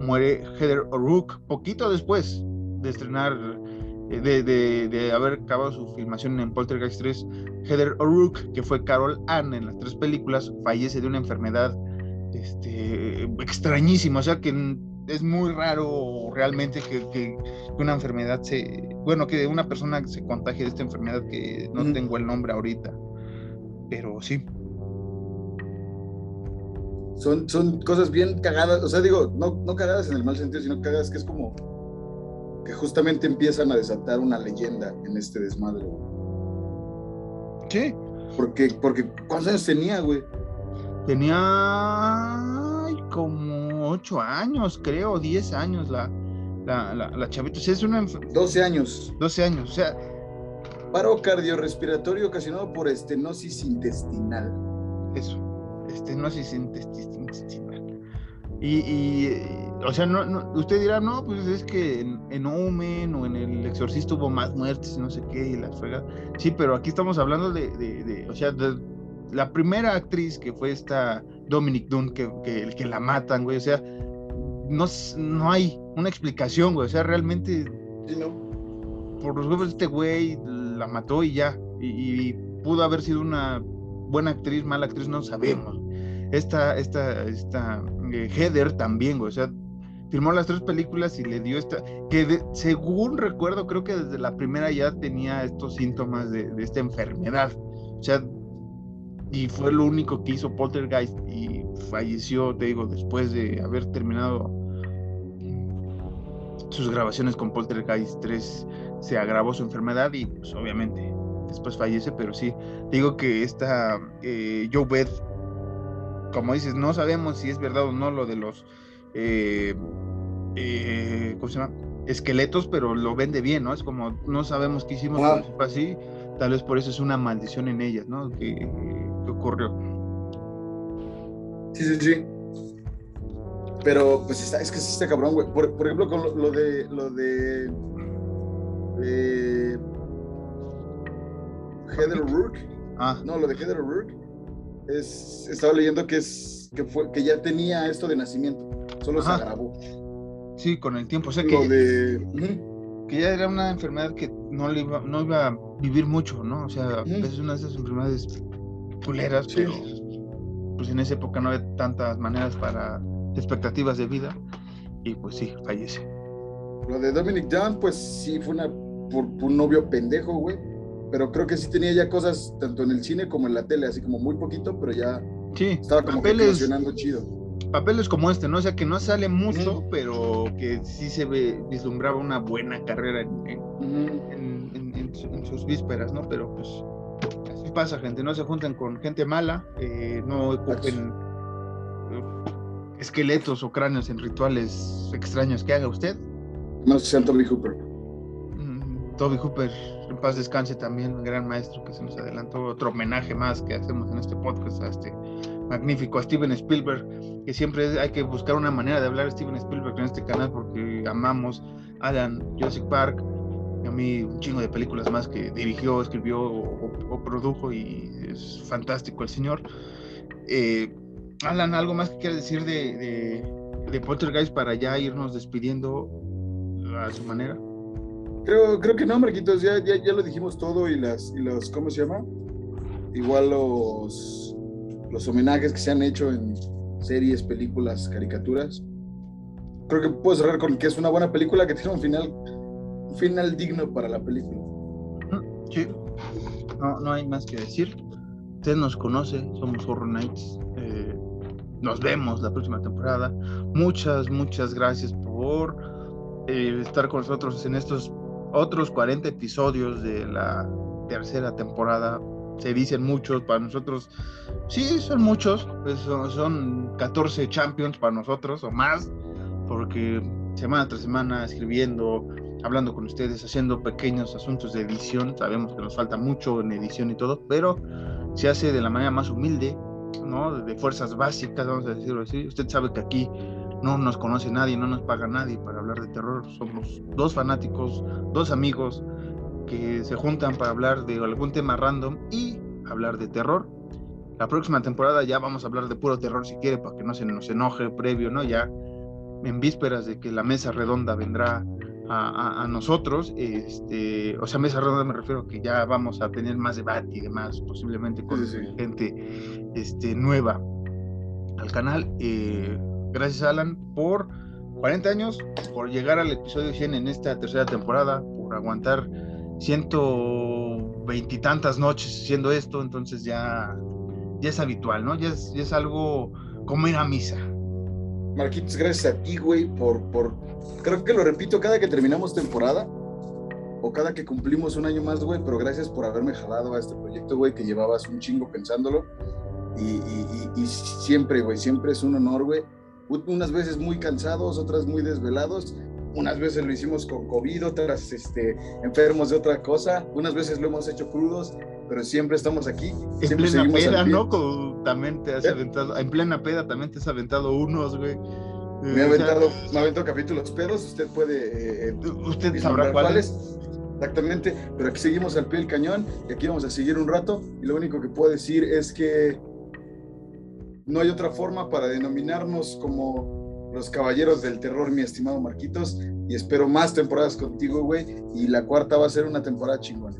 muere Heather O'Rourke poquito después de estrenar, eh, de, de, haber acabado su filmación en Poltergeist 3. Heather O'Rourke, que fue Carol Ann en las tres películas, fallece de una enfermedad este, extrañísima, o sea que es muy raro realmente que, una enfermedad se, bueno, que una persona se contagie de esta enfermedad que no tengo el nombre ahorita, pero sí. Son, son cosas bien cagadas, o sea, digo, no, no cagadas en el mal sentido, sino cagadas que es como que justamente empiezan a desatar una leyenda en este desmadre. ¿Qué? Porque, porque ¿cuántos años tenía, güey? Tenía como ocho años, creo, diez años la, la, la, chavita. O sea, es una... 12 años. 12 años, o sea... Paro cardiorrespiratorio ocasionado por estenosis intestinal. Eso, estenosis intestinal. Y, o sea, no, usted dirá, no, pues es que en, en, Omen o en el Exorcista hubo más muertes y no sé qué, y la frega. Sí, pero aquí estamos hablando de, de, o sea, de la primera actriz que fue esta Dominic Dunn, que, que, que la matan, güey, o sea, no, no hay una explicación, güey. O sea, realmente. Por los huevos de este güey la mató y ya. Y, pudo haber sido una buena actriz, mala actriz, no sabemos. Esta, esta, esta eh, Heather también, güey. O sea, filmó las tres películas y le dio esta. Que según recuerdo, creo que desde la primera ya tenía estos síntomas de, de esta enfermedad. O sea, y fue lo único que hizo Poltergeist y falleció, te digo, después de haber terminado sus grabaciones con Poltergeist 3 se agravó su enfermedad y pues obviamente después fallece, pero sí, digo que esta eh, Joe Beth, como dices, no sabemos si es verdad o no lo de los, eh, eh, ¿cómo se llama? Esqueletos, pero lo vende bien, ¿no? Es como, no sabemos qué hicimos, así, tal vez por eso es una maldición en ellas, ¿no? Que, que ocurrió. Sí, sí, sí. Pero, pues, está, es que sí está cabrón, güey. Por, ejemplo, con lo, de. Lo de. Heather O'Rourke. Ah. No, lo de Heather O'Rourke. Es, estaba leyendo que, es, que, fue, que ya tenía esto de nacimiento. Solo se agravó. Sí, con el tiempo. O sea, que, de... que ya era una enfermedad que no, le iba, no iba a vivir mucho, ¿no? O sea, es una de esas enfermedades culeras, pero pues en esa época no había tantas maneras para expectativas de vida y pues sí, fallece. Lo de Dominic Dunn, pues sí fue una por, un novio pendejo, güey. Pero creo que sí tenía ya cosas tanto en el cine como en la tele, así como muy poquito, pero ya sí, estaba como papeles, chido. Papeles como este, ¿no? O sea, que no sale mucho, pero que sí se ve, vislumbraba una buena carrera en, en, sus vísperas, ¿no? Pero pues así pasa, gente. No se junten con gente mala, eh, no ocupen esqueletos o cráneos en rituales extraños que haga usted. No sea Toby Hooper. Mm, Toby Hooper, en paz descanse también, un gran maestro que se nos adelantó. Otro homenaje más que hacemos en este podcast a este magnífico, a Steven Spielberg, que siempre hay que buscar una manera de hablar de Steven Spielberg en este canal porque amamos Alan, Jurassic Park, a mí un chingo de películas más que dirigió, escribió o, produjo y es fantástico el señor. Eh, Alan, ¿algo más que quieras decir de, de, de, Poltergeist para ya irnos despidiendo a su manera? Creo, creo que no, Marquitos, ya, ya, ya lo dijimos todo y las, y los, ¿cómo se llama? Igual los, los homenajes que se han hecho en series, películas, caricaturas. Creo que puedo cerrar con que es una buena película que tiene un final, un final digno para la película. Sí, no, no hay más que decir. Usted nos conoce, somos Horror Nights. Eh, nos vemos la próxima temporada. Muchas, muchas gracias por eh, estar con nosotros en estos otros 40 episodios de la tercera temporada. Se dicen muchos, para nosotros, sí, son muchos, pues son, son 14 champions para nosotros o más, porque semana tras semana escribiendo, hablando con ustedes, haciendo pequeños asuntos de edición. Sabemos que nos falta mucho en edición y todo, pero se hace de la manera más humilde, ¿no? De fuerzas básicas, vamos a decirlo así. Usted sabe que aquí no nos conoce nadie, no nos paga nadie para hablar de terror. Somos dos fanáticos, dos amigos que se juntan para hablar de algún tema random y hablar de terror. La próxima temporada ya vamos a hablar de puro terror si quiere, para que no se nos enoje previo, ¿no? Ya en vísperas de que la mesa redonda vendrá a, nosotros, este, o sea, mesa redonda me refiero que ya vamos a tener más debate y demás, posiblemente con gente este, nueva al canal. Eh, gracias Alan por 40 años, por llegar al episodio 100 en esta tercera temporada, por aguantar ciento veintitantas noches haciendo esto, entonces ya, ya es habitual, ¿no? Ya es, es algo como ir a misa. Marquitos, gracias a ti, güey, por, por, creo que lo repito cada que terminamos temporada o cada que cumplimos un año más, güey, pero gracias por haberme jalado a este proyecto, güey, que llevabas un chingo pensándolo y, y, y, siempre, güey, siempre es un honor, güey, unas veces muy cansados, otras muy desvelados, unas veces lo hicimos con COVID, otras este, enfermos de otra cosa, unas veces lo hemos hecho crudos, pero siempre estamos aquí. En siempre plena peda. ¿no? Como también te has ¿Eh? aventado, en plena peda también te has aventado unos, güey. Me Eh, ha o sea, aventado, me ha aventado capítulos pedos, usted puede eh, Usted sabrá cuáles. Exactamente, pero aquí seguimos al pie del cañón y aquí vamos a seguir un rato y lo único que puedo decir es que no hay otra forma para denominarnos como los caballeros del terror, mi estimado Marquitos, y espero más temporadas contigo, güey, y la cuarta va a ser una temporada chingona.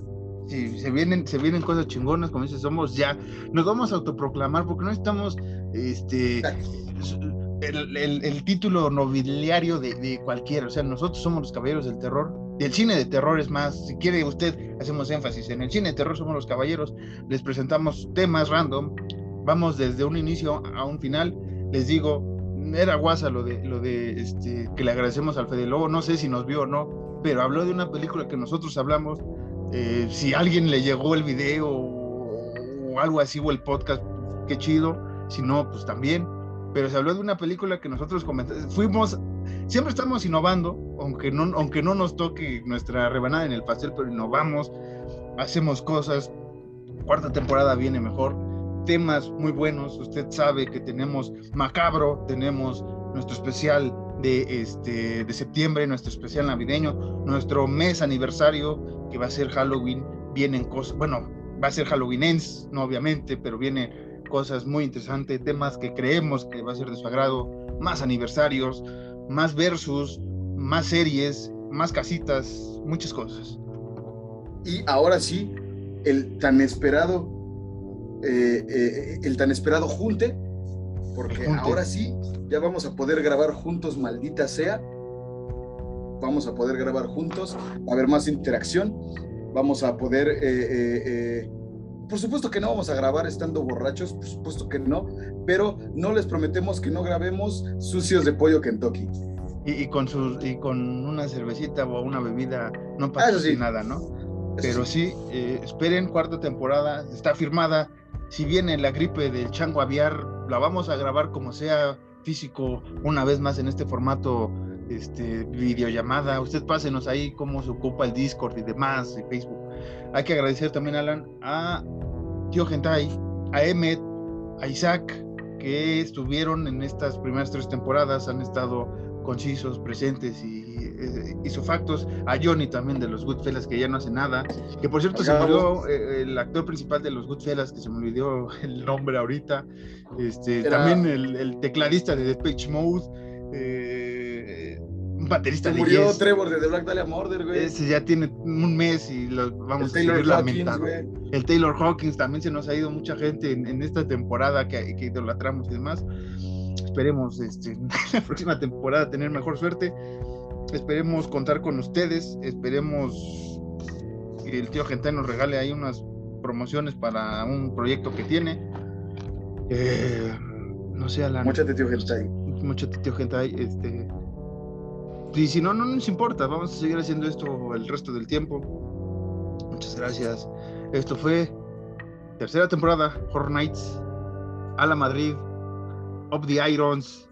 Sí, se vienen, se vienen cosas chingonas, como dices, somos ya, nos vamos a autoproclamar porque no estamos, este, el, el- el título nobiliario de, de cualquiera, o sea, nosotros somos los caballeros del terror, del cine de terror es más, si quiere usted, hacemos énfasis, en el cine de terror somos los caballeros, les presentamos temas random, vamos desde un inicio a un final, les digo, era guasa lo de, lo de, este, que le agradecemos al Fede Lobo, no sé si nos vio o no, pero habló de una película que nosotros hablamos, eh, si alguien le llegó el video o algo así o el podcast, qué chido. Si no, pues también. Pero se habló de una película que nosotros comentamos. Fuimos, siempre estamos innovando, aunque no, aunque no nos toque nuestra rebanada en el pastel, pero innovamos, hacemos cosas. Cuarta temporada viene mejor. Temas muy buenos. Usted sabe que tenemos Macabro, tenemos nuestro especial de, este, de septiembre, nuestro especial navideño, nuestro mes aniversario, que va a ser Halloween, vienen cosas, bueno, va a ser Halloween Ends, no obviamente, pero vienen cosas muy interesantes, temas que creemos que va a ser de su agrado, más aniversarios, más versus, más series, más casitas, muchas cosas. Y ahora sí, el tan esperado, eh, eh, el tan esperado junte, porque junte. ahora sí, ya vamos a poder grabar juntos, maldita sea. Vamos a poder grabar juntos, va a haber más interacción, vamos a poder, eh, por supuesto que no vamos a grabar estando borrachos, por supuesto que no, pero no les prometemos que no grabemos sucios de pollo Kentucky. Y, y con sus, y con una cervecita o una bebida no Ah, pasa sí. nada, ¿no? Eso Pero sí, eh, esperen cuarta temporada, está firmada. Si viene la gripe del chango aviar, la vamos a grabar como sea físico, una vez más en este formato este, videollamada. Usted pásenos ahí cómo se ocupa el Discord y demás, y Facebook. Hay que agradecer también, Alan, a Tío Gentai, a Emmet, a Isaac, que estuvieron en estas primeras tres temporadas, han estado concisos, presentes y eh, isofactos, a Johnny también de los Goodfellas, que ya no hace nada, que por cierto se murió eh, el actor principal de los Goodfellas, que se me olvidó el nombre ahorita, este, Era- también el, el tecladista de Depeche Mode, eh, un baterista Se de murió Yes. Trevor de The Black Dahlia Murder, güey. Ese ya tiene un mes y lo El vamos a Taylor seguir lamentando. El Taylor Hawkins también se nos ha ido mucha gente en, en esta temporada que, que idolatramos y demás. Esperemos este, la próxima temporada tener mejor suerte. Esperemos contar con ustedes. Esperemos que el tío Gentai nos regale ahí unas promociones para un proyecto que tiene. Eh, no sé, Alan. Móchate, tío Gentai. mucho tío Gentai. Este, y si no, no nos importa. Vamos a seguir haciendo esto el resto del tiempo. Muchas gracias. Esto fue tercera temporada, Horror Nights, a la Madrid, Up the Irons.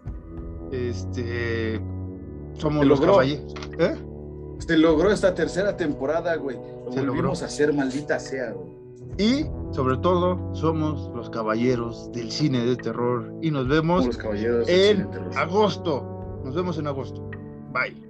Este, somos los logró. caballeros. ¿Eh? Se logró esta tercera temporada, güey. Lo Se volvimos logró. a hacer, maldita sea, güey. Y sobre todo, somos los caballeros del cine de terror. Y nos vemos los caballeros en agosto. Nos vemos en agosto. Bye.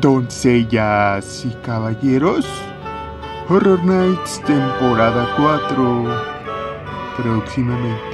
Doncellas y caballeros, Horror Nights temporada 4, próximamente.